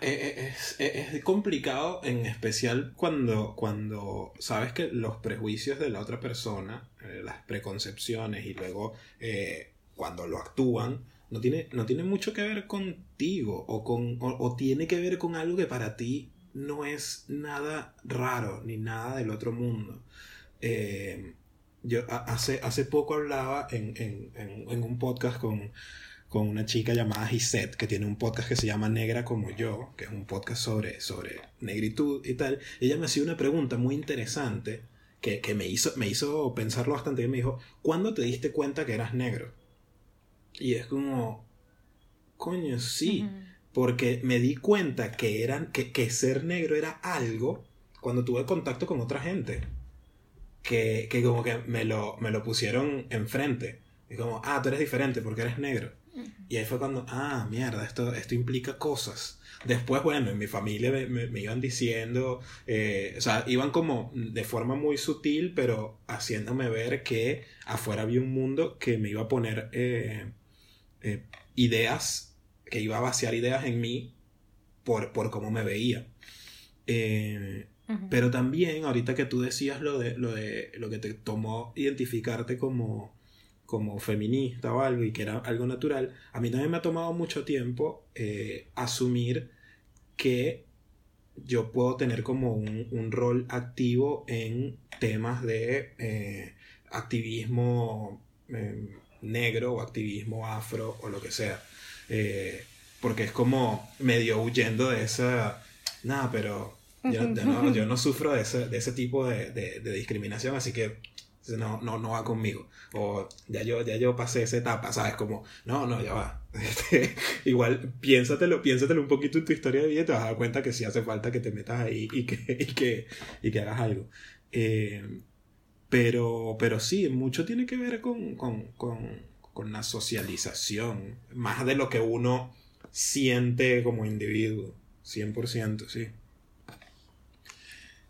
Speaker 1: eh, eh, es, eh, es, complicado, en especial cuando, cuando sabes que los prejuicios de la otra persona, las preconcepciones y luego cuando lo actúan, no tiene, no tiene mucho que ver contigo o, con, o, tiene que ver con algo que para ti no es nada raro ni nada del otro mundo. yo hace, hace poco hablaba en, en, en un podcast con con una chica llamada Gisette, que tiene un podcast que se llama Negra como yo, que es un podcast sobre, sobre negritud y tal. ella me hacía una pregunta muy interesante, que, que, me, hizo, me hizo pensarlo bastante. Y me dijo, ¿cuándo te diste cuenta que eras negro? Y es como, coño, sí, porque me di cuenta que, eran, que, que ser negro era algo cuando tuve contacto con otra gente. Que, que como que me lo, me lo pusieron enfrente. Y como, ah, tú eres diferente porque eres negro. Y ahí fue cuando, ah, mierda, esto, esto implica cosas. Después, bueno, en mi familia me, me, iban diciendo, eh, o sea, iban como de forma muy sutil, pero haciéndome ver que afuera había un mundo que me iba a poner eh, eh, ideas, que iba a vaciar ideas en mí por, por cómo me veía. Pero también, ahorita que tú decías lo de, lo de lo que te tomó identificarte como, como feminista o algo y que era algo natural, a mí también me ha tomado mucho tiempo eh, asumir que yo puedo tener como un, rol activo en temas de eh, activismo em, negro o activismo afro o lo que sea. Eh, porque es como medio huyendo de esa... Nada, pero yo, no, sufro de ese, de ese tipo de, de discriminación, así que no, no, no va conmigo. O ya yo, ya yo pasé esa etapa, ¿sabes? Como, no, no, ya va. Este, igual, piénsatelo, piénsatelo un poquito en tu historia de vida y te vas a dar cuenta que sí hace falta que te metas ahí y que, y que, y que hagas algo. Eh, pero, pero sí, mucho tiene que ver con, con, con, con la socialización, más de lo que uno siente como individuo, 100%, sí.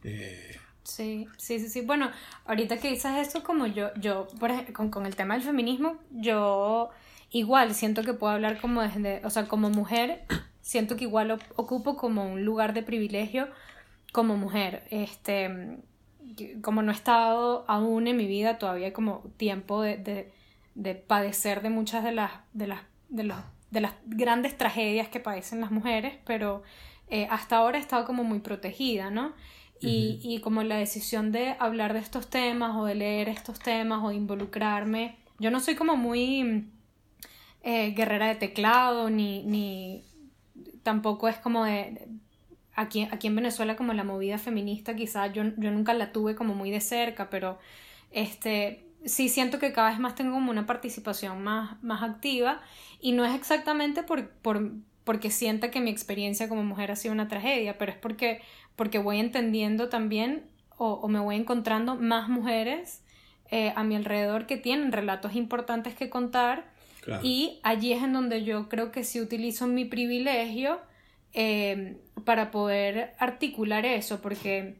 Speaker 2: Eh, Sí, sí, sí, sí. Bueno, ahorita que dices eso, como yo, yo, por ejemplo, con, el tema del feminismo, yo igual siento que puedo hablar como desde, o sea, como mujer, siento que igual ocupo como un lugar de privilegio como mujer. Este, como no he estado aún en mi vida, todavía como tiempo de, de, padecer de muchas de las, de las, de los, de las grandes tragedias que padecen las mujeres, pero eh, hasta ahora he estado como muy protegida, ¿no? Y, y, como la decisión de hablar de estos temas o de leer estos temas o de involucrarme. Yo no soy como muy eh, guerrera de teclado, ni, ni tampoco es como de... Aquí, aquí en Venezuela como la movida feminista quizás yo, yo nunca la tuve como muy de cerca, pero este, sí siento que cada vez más tengo como una participación más, más activa y no es exactamente por, por, porque sienta que mi experiencia como mujer ha sido una tragedia, pero es porque porque voy entendiendo también o, me voy encontrando más mujeres eh, a mi alrededor que tienen relatos importantes que contar y allí es en donde yo creo que sí utilizo mi privilegio eh, para poder articular eso, porque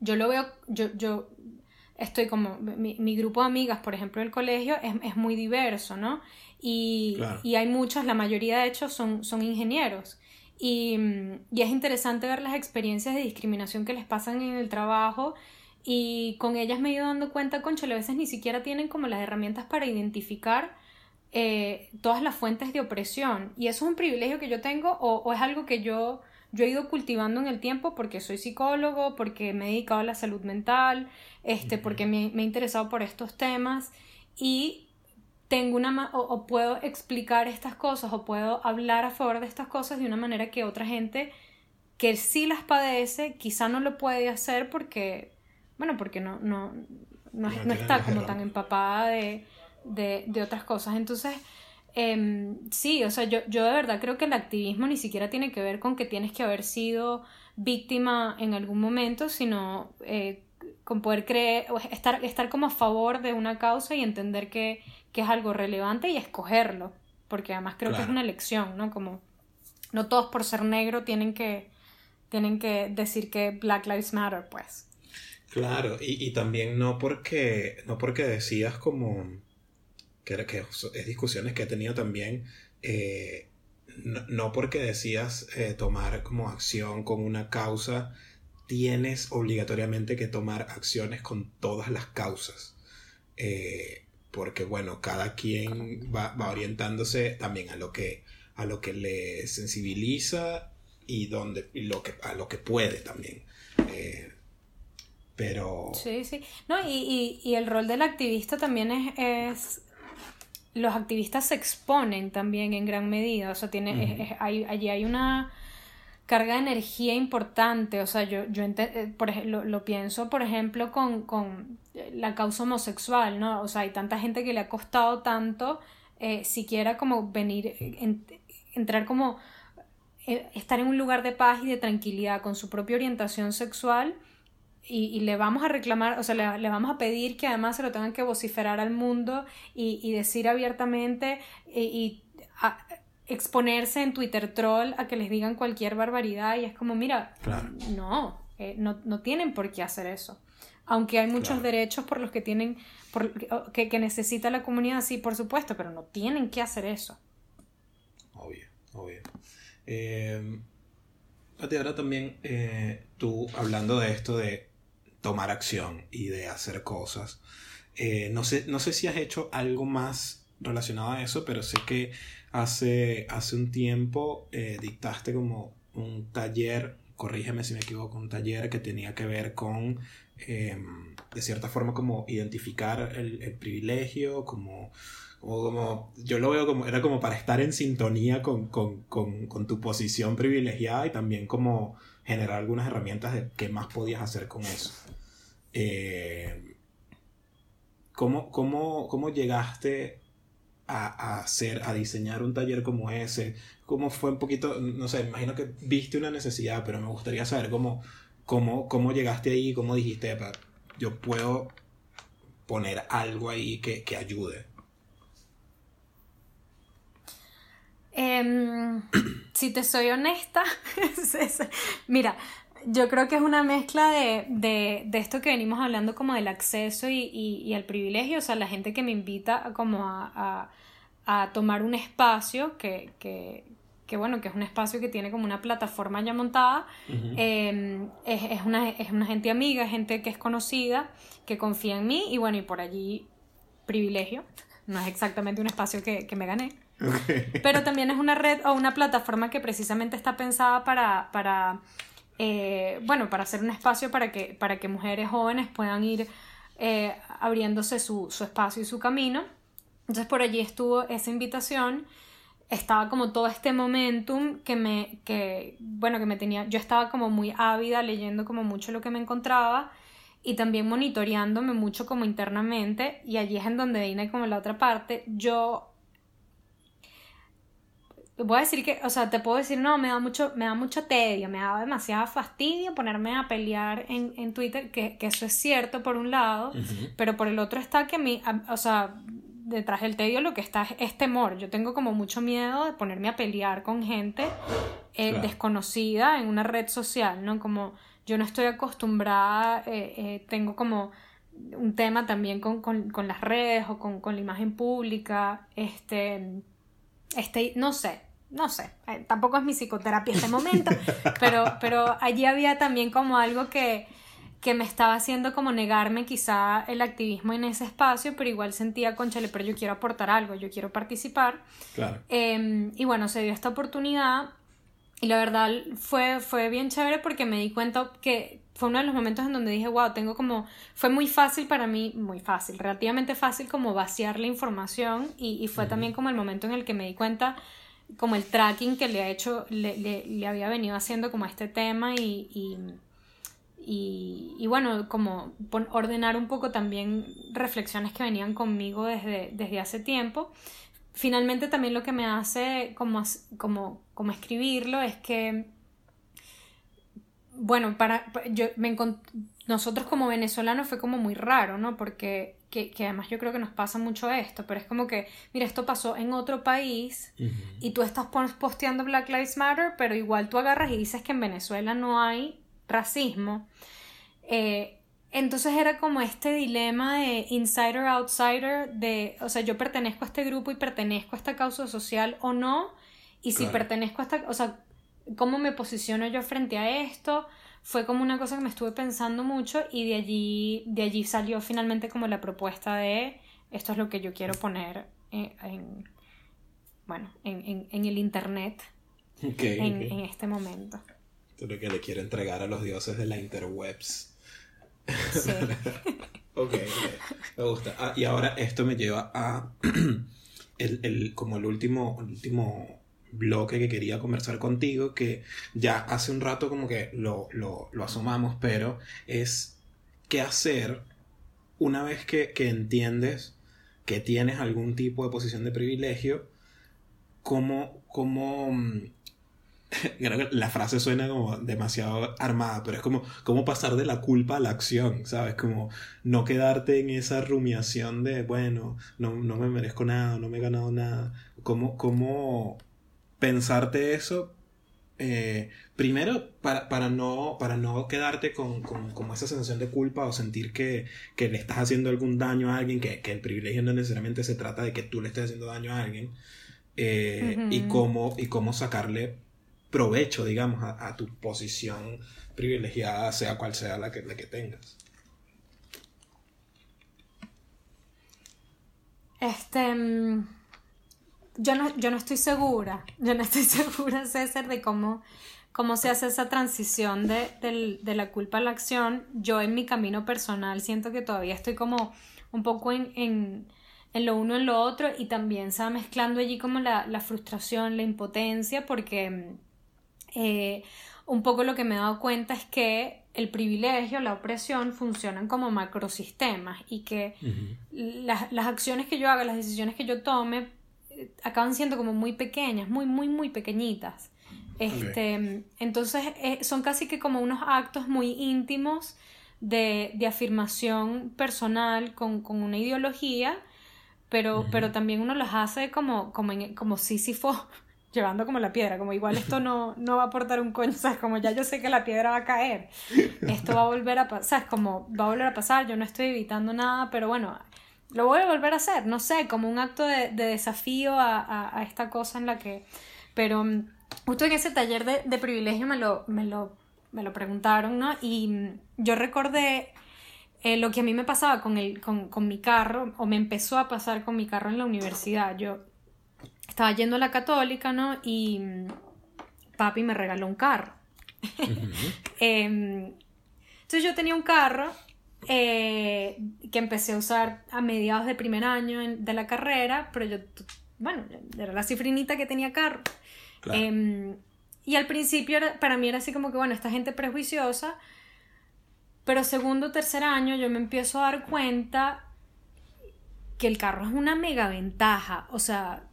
Speaker 2: yo lo veo, yo, yo estoy como, mi, grupo de amigas, por ejemplo, del colegio es, es muy diverso, ¿no? Y, y, hay muchas, la mayoría de hecho son, son ingenieros. Y, es interesante ver las experiencias de discriminación que les pasan en el trabajo. Y con ellas me he ido dando cuenta, concho, a veces ni siquiera tienen como las herramientas para identificar eh, todas las fuentes de opresión. Y eso es un privilegio que yo tengo o, es algo que yo, yo he ido cultivando en el tiempo porque soy psicólogo, porque me he dedicado a la salud mental, este, porque me, me he interesado por estos temas. Y tengo una o, puedo explicar estas cosas o puedo hablar a favor de estas cosas de una manera que otra gente que sí las padece quizá no lo puede hacer porque bueno porque no no no, está como tan empapada de, de, otras cosas. Entonces em, sí o sea yo, yo de verdad creo que el activismo ni siquiera tiene que ver con que tienes que haber sido víctima en algún momento sino eh, con poder creer estar estar como a favor de una causa y entender que que es algo relevante y escogerlo, porque además creo que es una elección, ¿no? Como no todos por ser negro tienen que, tienen que decir que Black Lives Matter, pues.
Speaker 1: Claro, y, y también no porque, no porque decías como, que, que es discusiones que he tenido también, eh, no, porque decías eh, tomar como acción con una causa, tienes obligatoriamente que tomar acciones con todas las causas. Eh, porque bueno, cada quien va, orientándose también a lo que, a lo que le sensibiliza y, donde, lo que, a lo que puede también. Eh, pero...
Speaker 2: Sí, sí. No, y, y, el rol del activista también es, es, Los activistas se exponen también en gran medida. O sea, tiene, allí hay una carga de energía importante. O sea, yo, yo eh, por ejemplo, lo, pienso, por ejemplo, con, con, la causa homosexual, ¿no? O sea, hay tanta gente que le ha costado tanto eh, siquiera como venir, entrar como, eh, estar en un lugar de paz y de tranquilidad con su propia orientación sexual. Y, le vamos a reclamar, o sea, le, vamos a pedir que además se lo tengan que vociferar al mundo y, y decir abiertamente y, exponerse en Twitter troll a que les digan cualquier barbaridad y es como, mira, no, eh, no, no, tienen por qué hacer eso. Aunque hay muchos derechos por los que tienen, por, que, que, necesita la comunidad, sí, por supuesto, pero no tienen que hacer eso.
Speaker 1: Obvio, obvio. Eh, ahora también eh, tú hablando de esto de tomar acción y de hacer cosas, eh, no, sé, no sé si has hecho algo más relacionado a eso, pero sé que hace, hace un tiempo eh, dictaste como un taller, corrígeme si me equivoco, un taller que tenía que ver con, em, de cierta forma, como identificar el, privilegio, como, como, yo lo veo como, era como para estar en sintonía con, tu posición privilegiada y también como generar algunas herramientas de qué más podías hacer con eso. Eh, ¿cómo, cómo, ¿Cómo llegaste a, hacer, a diseñar un taller como ese? ¿Cómo fue un poquito, no sé, imagino que viste una necesidad, pero me gustaría saber cómo, cómo, cómo llegaste ahí, cómo dijiste, yo puedo poner algo ahí que, que ayude.
Speaker 2: Em, si te soy honesta, mira, yo creo que es una mezcla de, de, de, esto que venimos hablando como del acceso y, y, y, el privilegio, o sea, la gente que me invita como a, a, a tomar un espacio que, que, que, bueno, que es un espacio que tiene como una plataforma ya montada, em, es, es, una, es una gente amiga, gente que es conocida, que confía en mí y bueno, y por allí privilegio, no es exactamente un espacio que, que me gané. Pero también es una red o una plataforma que precisamente está pensada para, para eh, bueno, para hacer un espacio para que, para que mujeres jóvenes puedan ir eh, abriéndose su, su, espacio y su camino. Entonces por allí estuvo esa invitación, estaba como todo este momentum que me, que, bueno, que me tenía, yo estaba como muy ávida leyendo como mucho lo que me encontraba y también monitoreándome mucho como internamente. Y allí es en donde viene como la otra parte, yo voy a decir que, o sea, te puedo decir, no, me da mucho, me da mucho tedio, me da demasiado fastidio ponerme a pelear en, en Twitter, que, que, eso es cierto por un lado, pero por el otro está que mi, o sea, detrás del tedio lo que está es, temor. Yo tengo como mucho miedo de ponerme a pelear con gente eh, desconocida en una red social, ¿no? Como yo no estoy acostumbrada, eh, eh, tengo como un tema también con, con, con las redes o con, con la imagen pública, este este, no sé, no sé, eh, tampoco es mi psicoterapia este momento, pero, pero allí había también como algo que, que me estaba haciendo como negarme quizá el activismo en ese espacio, pero igual sentía, conchale, pero yo quiero aportar algo, yo quiero participar. Claro. Em, y bueno, se dio esta oportunidad y la verdad fue, fue bien chévere porque me di cuenta que fue uno de los momentos en donde dije, wow, tengo como, fue muy fácil para mí, muy fácil, relativamente fácil como vaciar la información y, y fue también como el momento en el que me di cuenta como el tracking que le ha hecho, le, le, había venido haciendo como a este tema y, y, y, y bueno, como ordenar un poco también reflexiones que venían conmigo desde, desde hace tiempo. Finalmente también lo que me hace como, como, como escribirlo es que bueno, para, yo me nosotros como venezolanos fue como muy raro, ¿no? Porque que, que, además yo creo que nos pasa mucho esto, pero es como que, mira, esto pasó en otro país y tú estás posteando Black Lives Matter, pero igual tú agarras y dices que en Venezuela no hay racismo. Eh, entonces era como este dilema de insider outsider de, o sea, yo pertenezco a este grupo y pertenezco a esta causa social o no, y si pertenezco a esta, o sea, cómo me posiciono yo frente a esto, fue como una cosa que me estuve pensando mucho y de allí, de allí salió finalmente como la propuesta de esto es lo que yo quiero poner en, bueno, en, el internet en, este momento.
Speaker 1: Esto es lo que le quiero entregar a los dioses de la interwebs. Sí. ok, me gusta. Ah, y ahora esto me lleva a el, el, como el último, el último bloque que quería conversar contigo, que ya hace un rato como que lo, lo, lo asomamos, pero es qué hacer una vez que, que entiendes que tienes algún tipo de posición de privilegio, cómo, cómo mm, la frase suena como demasiado armada, pero es como pasar de la culpa a la acción, ¿sabes? Como no quedarte en esa rumiación de, bueno, no, no me merezco nada, no me he ganado nada. Cómo, cómo pensarte eso, eh, primero para, para, no, para no quedarte con, con, esa sensación de culpa o sentir que, que, le estás haciendo algún daño a alguien, que, que, el privilegio no necesariamente se trata de que tú le estés haciendo daño a alguien, eh, y, cómo, y cómo sacarle provecho, digamos, a, tu posición privilegiada, sea cual sea la que, la que tengas.
Speaker 2: Este. Yo no, yo no estoy segura, yo no estoy segura, César, de cómo, cómo se hace esa transición de, la culpa a la acción. Yo en mi camino personal siento que todavía estoy como un poco en, en, en lo uno en lo otro y también se va mezclando allí como la, la frustración, la impotencia, porque eh, un poco lo que me he dado cuenta es que el privilegio, la opresión funcionan como macrosistemas y que las, las, acciones que yo haga, las decisiones que yo tome, acaban siendo como muy pequeñas, muy, muy, muy pequeñitas. Este, Entonces eh, son casi que como unos actos muy íntimos de, de afirmación personal con, con, una ideología, pero, pero también uno los hace como, como, en, como Sísifo llevando como la piedra, como igual esto no, no va a aportar un coño, ¿sabes? Como ya yo sé que la piedra va a caer, esto va a volver a pasar, ¿sabes? Como va a volver a pasar, yo no estoy evitando nada, pero bueno, lo voy a volver a hacer, no sé, como un acto de, desafío a, a, esta cosa en la que... Pero mm, justo en ese taller de, de privilegio me lo, me, lo, me lo preguntaron, ¿no? Y mm, yo recordé eh, lo que a mí me pasaba con, el, con, con mi carro, o me empezó a pasar con mi carro en la universidad. Yo estaba yendo a la católica, ¿no? Y mm, papi me regaló un carro. Em, entonces yo tenía un carro eh, que empecé a usar a mediados de primer año de la carrera, pero yo, bueno, era la cifrinita que tenía carro. Em, y al principio para mí era así como que, bueno, esta gente prejuiciosa, pero segundo o tercer año yo me empiezo a dar cuenta que el carro es una mega ventaja, o sea,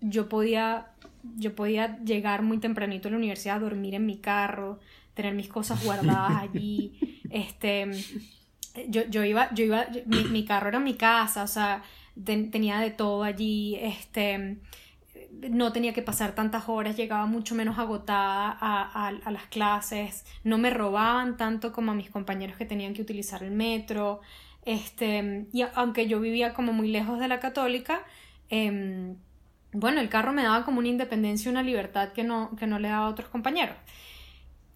Speaker 2: yo podía, yo podía llegar muy tempranito a la universidad, dormir en mi carro, tener mis cosas guardadas allí, este, yo, yo iba, yo iba, mi, carro era mi casa, o sea, tenía de todo allí, este, no tenía que pasar tantas horas, llegaba mucho menos agotada a, a, las clases, no me robaban tanto como a mis compañeros que tenían que utilizar el metro, este, y aunque yo vivía como muy lejos de la católica, eh, bueno, el carro me daba como una independencia una libertad que no, que no le daba a otros compañeros.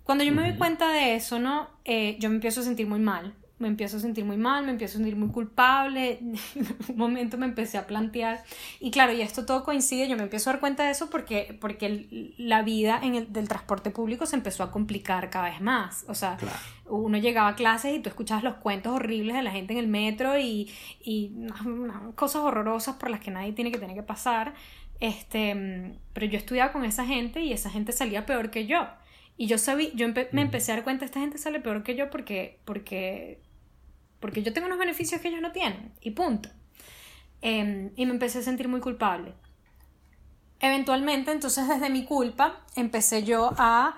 Speaker 2: Cuando yo me doy cuenta de eso, ¿no? Eh, yo me empiezo a sentir muy mal. Me empiezo a sentir muy mal, me empiezo a sentir muy culpable. en un momento me empecé a plantear. Y claro, y esto todo coincide, yo me empiezo a dar cuenta de eso porque, porque la vida en el, del transporte público se empezó a complicar cada vez más. O sea, uno llegaba a clases y tú escuchabas los cuentos horribles de la gente en el metro y, y cosas horrorosas por las que nadie tiene que tener que pasar. Este, pero yo estudiaba con esa gente y esa gente salía peor que yo. Y yo sabía, yo me empecé a dar cuenta, esta gente sale peor que yo porque, porque, porque yo tengo unos beneficios que ellos no tienen. Y punto. Em, y me empecé a sentir muy culpable. Eventualmente, entonces desde mi culpa, empecé yo a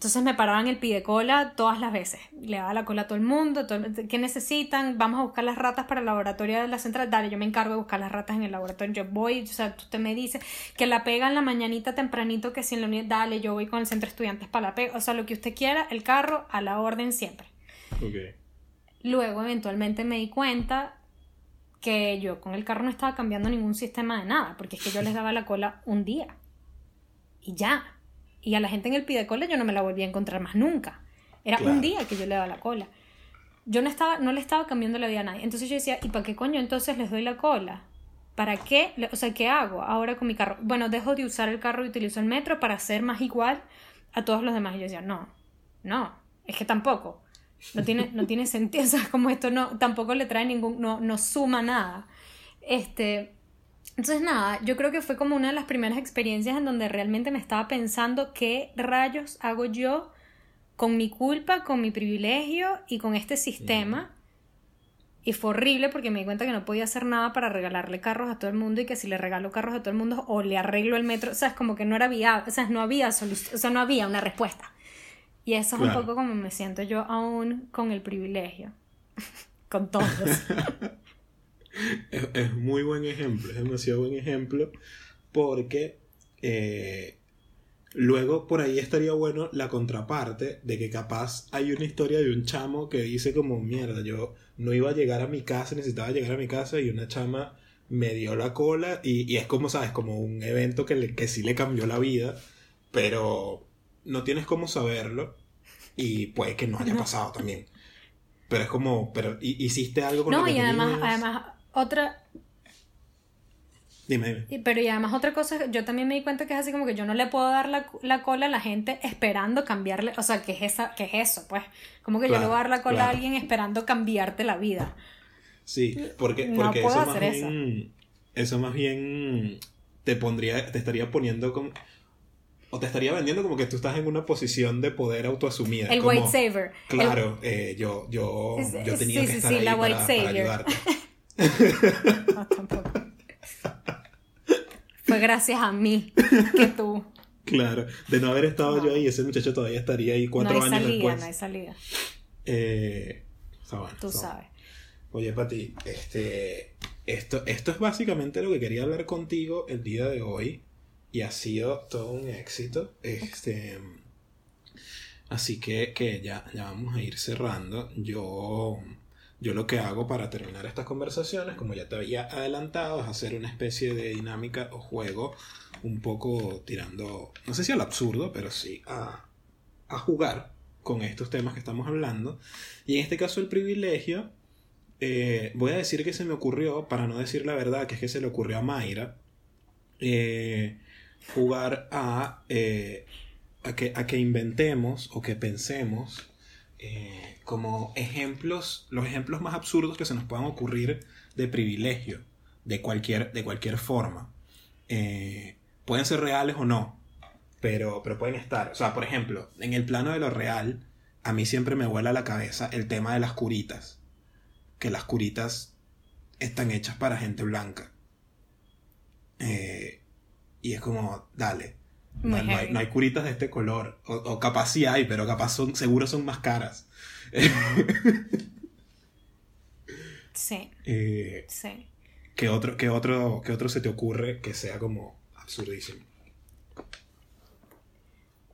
Speaker 2: entonces me paraban el pie de cola todas las veces. Le daba la cola a todo el mundo. Todo ¿Qué necesitan? Vamos a buscar las ratas para el laboratorio de la central. Dale, yo me encargo de buscar las ratas en el laboratorio. Yo voy, o sea, tú te me dices que la pega en la mañanita tempranito, que si en la unidad, dale, yo voy con el centro de estudiantes para la pega. O sea, lo que usted quiera, el carro a la orden siempre. Okay. Luego, eventualmente me di cuenta que yo con el carro no estaba cambiando ningún sistema de nada, porque es que yo les daba la cola un día. Y ya y a la gente en el pie cola yo no me la volví a encontrar más nunca. Era un día que yo le daba la cola. Yo no, estaba, no le estaba cambiando la vida a nadie. Entonces yo decía, ¿y para qué coño entonces les doy la cola? ¿Para qué? O sea, ¿qué hago ahora con mi carro? Bueno, dejo de usar el carro y utilizo el metro para ser más igual a todos los demás. Y yo decía, no, no, es que tampoco. No tiene, no tiene sentido, o sea, como esto no, tampoco le trae ningún, no, no suma nada. Este, Entonces nada, yo creo que fue como una de las primeras experiencias en donde realmente me estaba pensando qué rayos hago yo con mi culpa, con mi privilegio y con este sistema. Y fue horrible porque me di cuenta que no podía hacer nada para regalarle carros a todo el mundo y que si le regalo carros a todo el mundo o le arreglo el metro, o sea, es como que no era viable, o sea, no había solución, o sea, no había una respuesta. Y eso es un poco como me siento yo aún con el privilegio, con todos.
Speaker 1: es, muy buen ejemplo, es demasiado buen ejemplo porque eh, luego por ahí estaría bueno la contraparte de que capaz hay una historia de un chamo que dice como mierda, yo no iba a llegar a mi casa, necesitaba llegar a mi casa y una chama me dio la cola y, es como, sabes, como un evento que, le, que sí le cambió la vida, pero no tienes cómo saberlo y puede que no haya pasado también. Pero es como, pero hiciste algo con
Speaker 2: no,
Speaker 1: lo que
Speaker 2: y además, además otra...
Speaker 1: Dime,
Speaker 2: dime. Pero y además otra cosa, yo también me di cuenta que es así como que yo no le puedo dar la, cola a la gente esperando cambiarle, o sea, ¿qué es, esa, qué es eso? Pues, como que yo le voy a dar la cola a alguien esperando cambiarte la vida.
Speaker 1: Sí, porque, porque eso, más bien, eso. más bien te pondría, te estaría poniendo como o te estaría vendiendo como que tú estás en una posición de poder autoasumida.
Speaker 2: El white saver.
Speaker 1: Claro, eh, yo, yo, yo tenía que estar ahí la para, white ayudarte.
Speaker 2: No, tampoco. Fue gracias a mí que tú.
Speaker 1: Claro, de no haber estado yo ahí, ese muchacho todavía estaría ahí cuatro no hay años salida,
Speaker 2: No hay salida.
Speaker 1: Eh,
Speaker 2: tú sabes.
Speaker 1: Oye, Pati, este, esto, esto es básicamente lo que quería hablar contigo el día de hoy y ha sido todo un éxito. Este, así que, que ya, ya vamos a ir cerrando. Yo yo lo que hago para terminar estas conversaciones, como ya te había adelantado, es hacer una especie de dinámica o juego un poco tirando, no sé si al absurdo, pero sí a, a jugar con estos temas que estamos hablando. Y en este caso el privilegio, eh, voy a decir que se me ocurrió, para no decir la verdad, que es que se le ocurrió a Mayra, eh, jugar a, eh, a, que, a que inventemos o que pensemos eh, como ejemplos, los ejemplos más absurdos que se nos puedan ocurrir de privilegio, de cualquier, de cualquier forma. Eh, pueden ser reales o no, pero, pero pueden estar. O sea, por ejemplo, en el plano de lo real, a mí siempre me vuela a la cabeza el tema de las curitas. Que las curitas están hechas para gente blanca. Eh, y es como, dale, no, hay, curitas de este color. O, capaz sí hay, pero capaz son, seguro son más caras.
Speaker 2: sí.
Speaker 1: Eh,
Speaker 2: sí.
Speaker 1: ¿qué otro, qué, otro, ¿Qué otro se te ocurre que sea como absurdísimo?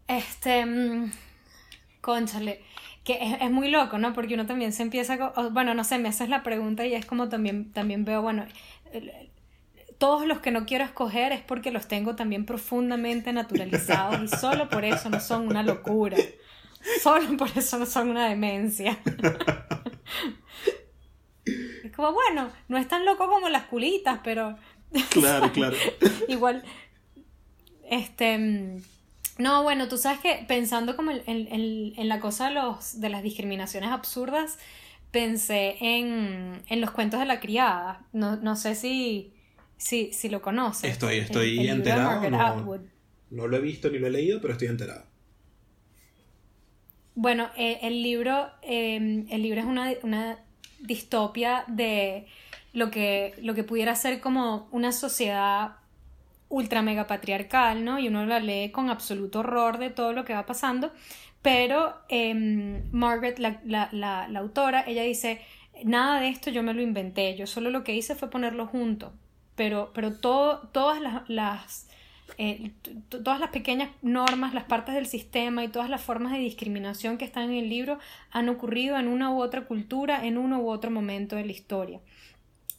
Speaker 2: Este. Mm, conchale. Que es, muy loco, ¿no? Porque uno también se empieza. bueno, no sé, me haces la pregunta y es como también, también veo, bueno todos los que no quiero escoger es porque los tengo también profundamente naturalizados y solo por eso no son una locura. Solo por eso no son una demencia. Es como, bueno, no es tan loco como las culitas, pero...
Speaker 1: Claro, claro.
Speaker 2: Igual, este... No, bueno, tú sabes que pensando como en, la cosa de, los, de las discriminaciones absurdas, pensé en, en los cuentos de la criada. No, no sé si, Sí, sí lo conoces.
Speaker 1: Estoy, estoy enterado. No, lo he visto ni lo he leído, pero estoy enterado.
Speaker 2: Bueno, eh, el libro, em, el libro es una, una, distopia de lo que, lo que pudiera ser como una sociedad ultra mega patriarcal, ¿no? Y uno la lee con absoluto horror de todo lo que va pasando. Pero em, Margaret, la, la, la, la autora, ella dice, nada de esto yo me lo inventé, yo solo lo que hice fue ponerlo junto pero, pero todo, todas las, eh, todas las pequeñas normas, las partes del sistema y todas las formas de discriminación que están en el libro han ocurrido en una u otra cultura, en uno u otro momento de la historia.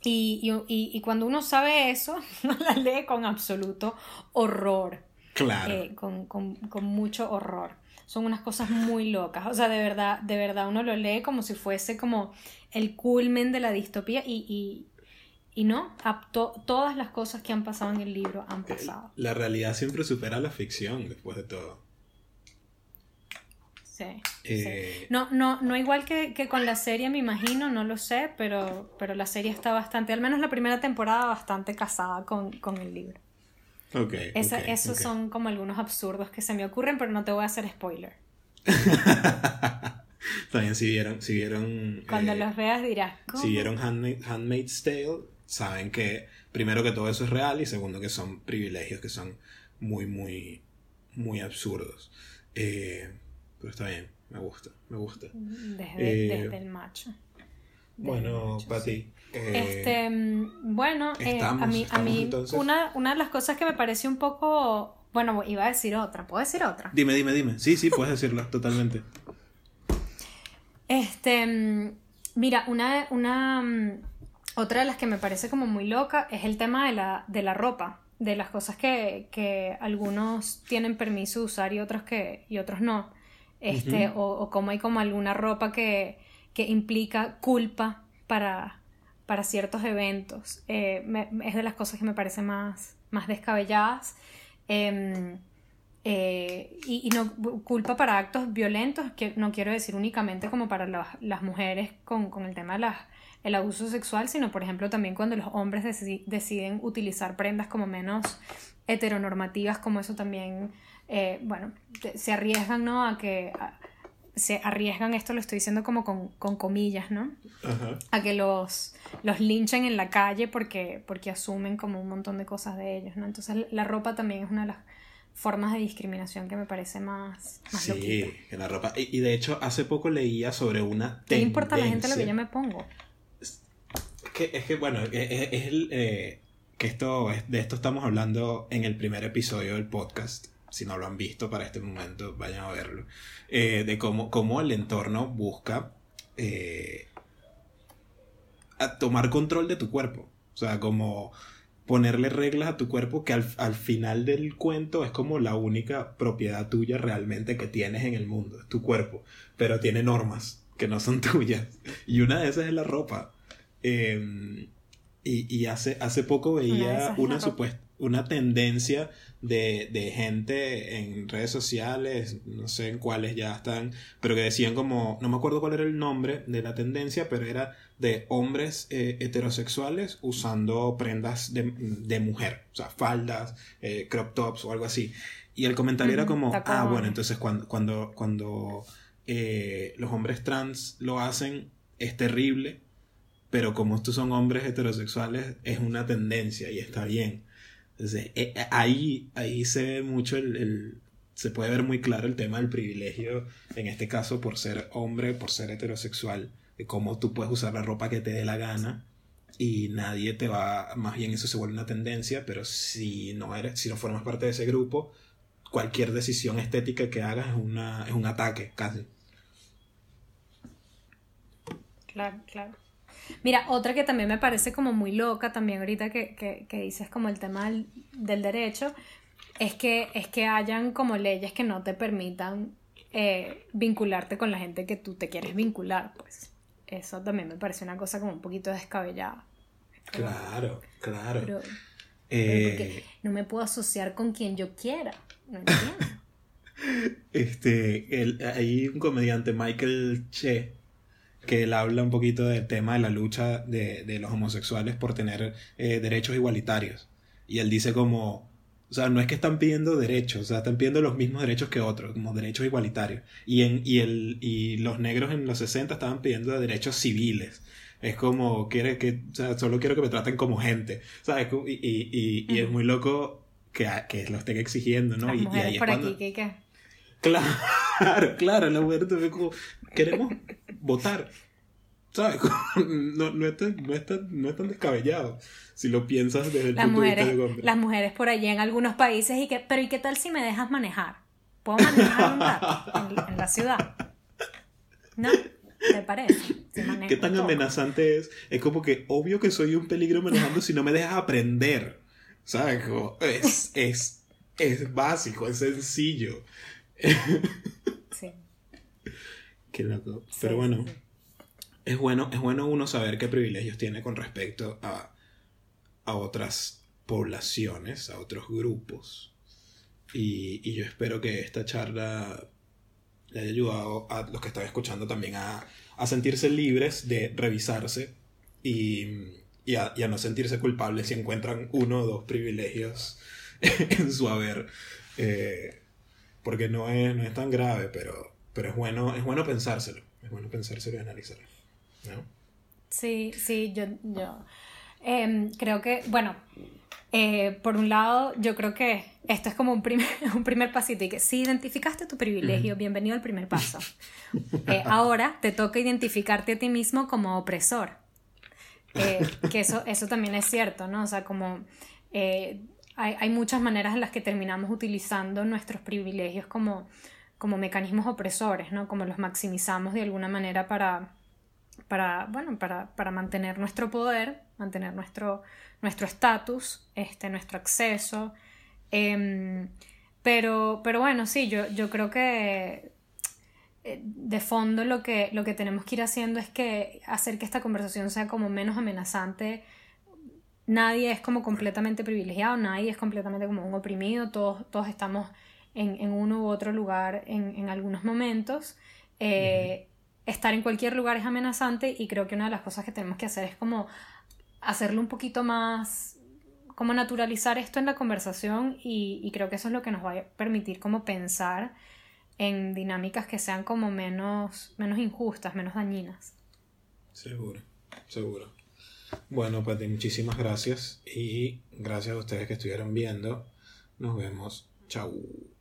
Speaker 2: Y, y, cuando uno sabe eso, uno la lee con absoluto horror.
Speaker 1: Claro.
Speaker 2: Eh, con, con, con, mucho horror. Son unas cosas muy locas. O sea, de verdad, de verdad uno lo lee como si fuese como el culmen de la distopía y, y no, todas las cosas que han pasado en el libro han pasado.
Speaker 1: La realidad siempre supera la ficción después de todo.
Speaker 2: Sí, No, no, no igual que, con la serie, me imagino, no lo sé, pero, pero la serie está bastante, al menos la primera temporada, bastante casada con, el libro.
Speaker 1: Ok.
Speaker 2: esos son como algunos absurdos que se me ocurren, pero no te voy a hacer spoiler.
Speaker 1: También si vieron, si vieron
Speaker 2: Cuando eh, los veas dirás.
Speaker 1: Si vieron Handmaid's Tale, saben que primero que todo eso es real y segundo que son privilegios que son muy, muy, muy absurdos. Eh, pero está bien, me gusta, me gusta.
Speaker 2: Desde, eh, el macho.
Speaker 1: bueno, para ti.
Speaker 2: este, bueno, a mí, a mí una, una de las cosas que me pareció un poco bueno, iba a decir otra. ¿Puedo decir otra?
Speaker 1: Dime, dime, dime. Sí, sí, puedes decirla, totalmente.
Speaker 2: Este, mm, mira, una, una, mm, otra de las que me parece como muy loca es el tema de la, de la ropa, de las cosas que, que algunos tienen permiso de usar y otros que, y otros no. Este, o, o como hay como alguna ropa que, que implica culpa para, para ciertos eventos. Eh, es de las cosas que me parecen más, más descabelladas. Em, eh, y, no culpa para actos violentos, que no quiero decir únicamente como para las mujeres con, con, el tema del abuso sexual, sino por ejemplo también cuando los hombres deciden utilizar prendas como menos heteronormativas, como eso también, eh, bueno, se arriesgan, ¿no? A que se arriesgan, esto lo estoy diciendo como con, con comillas, ¿no? A que los, los linchen en la calle porque, porque asumen como un montón de cosas de ellos, ¿no? Entonces la ropa también es una de las formas de discriminación que me parece más, más
Speaker 1: Sí, en la ropa. Y, de hecho, hace poco leía sobre una
Speaker 2: tendencia. ¿Qué importa a la gente lo que yo me pongo?
Speaker 1: Es que, es que bueno, es, el... Eh, que esto, de esto estamos hablando en el primer episodio del podcast si no lo han visto para este momento, vayan a verlo, eh, de cómo, cómo, el entorno busca eh, tomar control de tu cuerpo. O sea, como ponerle reglas a tu cuerpo que al, al, final del cuento es como la única propiedad tuya realmente que tienes en el mundo, es tu cuerpo, pero tiene normas que no son tuyas. Y una de esas es la ropa. Em, y, y hace, hace poco veía una supuesta una tendencia de, de, gente en redes sociales, no sé en cuáles ya están, pero que decían como, no me acuerdo cuál era el nombre de la tendencia, pero era de hombres eh, heterosexuales usando prendas de, de, mujer, o sea, faldas, eh, crop tops o algo así. Y el comentario era como, ah, bueno, entonces cuando, cuando, cuando eh, los hombres trans lo hacen, es terrible, pero como estos son hombres heterosexuales, es una tendencia y está bien. Entonces, eh, eh, ahí, ahí se ve mucho el, se puede ver muy claro el tema del privilegio, en este caso por ser hombre, por ser heterosexual, de cómo tú puedes usar la ropa que te dé la gana y nadie te va, más bien eso se vuelve una tendencia, pero si no eres, si no formas parte de ese grupo, cualquier decisión estética que hagas es, una, es un ataque, casi.
Speaker 2: Claro, claro. Mira, otra que también me parece como muy loca, también ahorita que, que, que dices como el tema del, derecho, es que, es que hayan como leyes que no te permitan eh, vincularte con la gente que tú te quieres vincular, pues. Eso también me parece una cosa como un poquito descabellada.
Speaker 1: Claro, claro. Pero,
Speaker 2: eh, no me puedo asociar con quien yo quiera. No entiendo.
Speaker 1: este, el, hay un comediante, Michael Che, que él habla un poquito del tema de la lucha de, de los homosexuales por tener eh, derechos igualitarios. Y él dice como, o sea, no es que están pidiendo derechos, o sea, están pidiendo los mismos derechos que otros, como derechos igualitarios. Y, en, y, el, y los negros en los 60 estaban pidiendo derechos civiles. Es como, quiere que, o sea, solo quiero que me traten como gente, ¿sabes? Y, y, y, es muy loco que, que lo estén exigiendo, ¿no? y, ahí
Speaker 2: por aquí, ¿qué, qué?
Speaker 1: Claro, claro, la mujer te como, queremos votar. ¿Sabes? No, no, es tan, no, es no es tan descabellado si lo piensas desde el
Speaker 2: las punto mujeres, de vista de Las mujeres por allí en algunos países, y que, pero ¿y qué tal si me dejas manejar? ¿Puedo manejar un rato en, la ciudad? ¿No? ¿Te parece?
Speaker 1: ¿Qué tan amenazante es? Es como que obvio que soy un peligro manejando si no me dejas aprender. ¿Sabes? es, es, es básico, es sencillo. sí. Qué loco. Pero bueno, es bueno, es bueno uno saber qué privilegios tiene con respecto a, a otras poblaciones, a otros grupos. Y, y, yo espero que esta charla le haya ayudado a los que están escuchando también a, a sentirse libres de revisarse y, y, a, no sentirse culpables si encuentran uno o dos privilegios en su haber. Eh, porque no es, no es tan grave, pero, pero es, bueno, es bueno pensárselo. Es bueno pensárselo y analizarlo. ¿No?
Speaker 2: Sí, sí, yo, yo eh, creo que, bueno, eh, por un lado, yo creo que esto es como un primer, un primer pasito y que si identificaste tu privilegio, bienvenido al primer paso. Eh, ahora te toca identificarte a ti mismo como opresor. Eh, que eso, eso también es cierto, ¿no? O sea, como hay, hay, muchas maneras en las que terminamos utilizando nuestros privilegios como, como mecanismos opresores, ¿no? Como los maximizamos de alguna manera para, para, bueno, para, para mantener nuestro poder, mantener nuestro nuestro estatus, este, nuestro acceso. Em, pero, pero bueno, sí, yo, yo creo que eh, de fondo lo que, lo que tenemos que ir haciendo es que hacer que esta conversación sea como menos amenazante. Nadie es como completamente privilegiado, nadie es completamente como un oprimido, todos, todos estamos en, en uno u otro lugar en, en algunos momentos. Eh, estar en cualquier lugar es amenazante y creo que una de las cosas que tenemos que hacer es como hacerlo un poquito más, como naturalizar esto en la conversación y, creo que eso es lo que nos va a permitir como pensar en dinámicas que sean como menos, menos injustas, menos dañinas.
Speaker 1: Seguro, seguro. Bueno, pues muchísimas gracias y gracias a ustedes que estuvieron viendo. Nos vemos. Chau.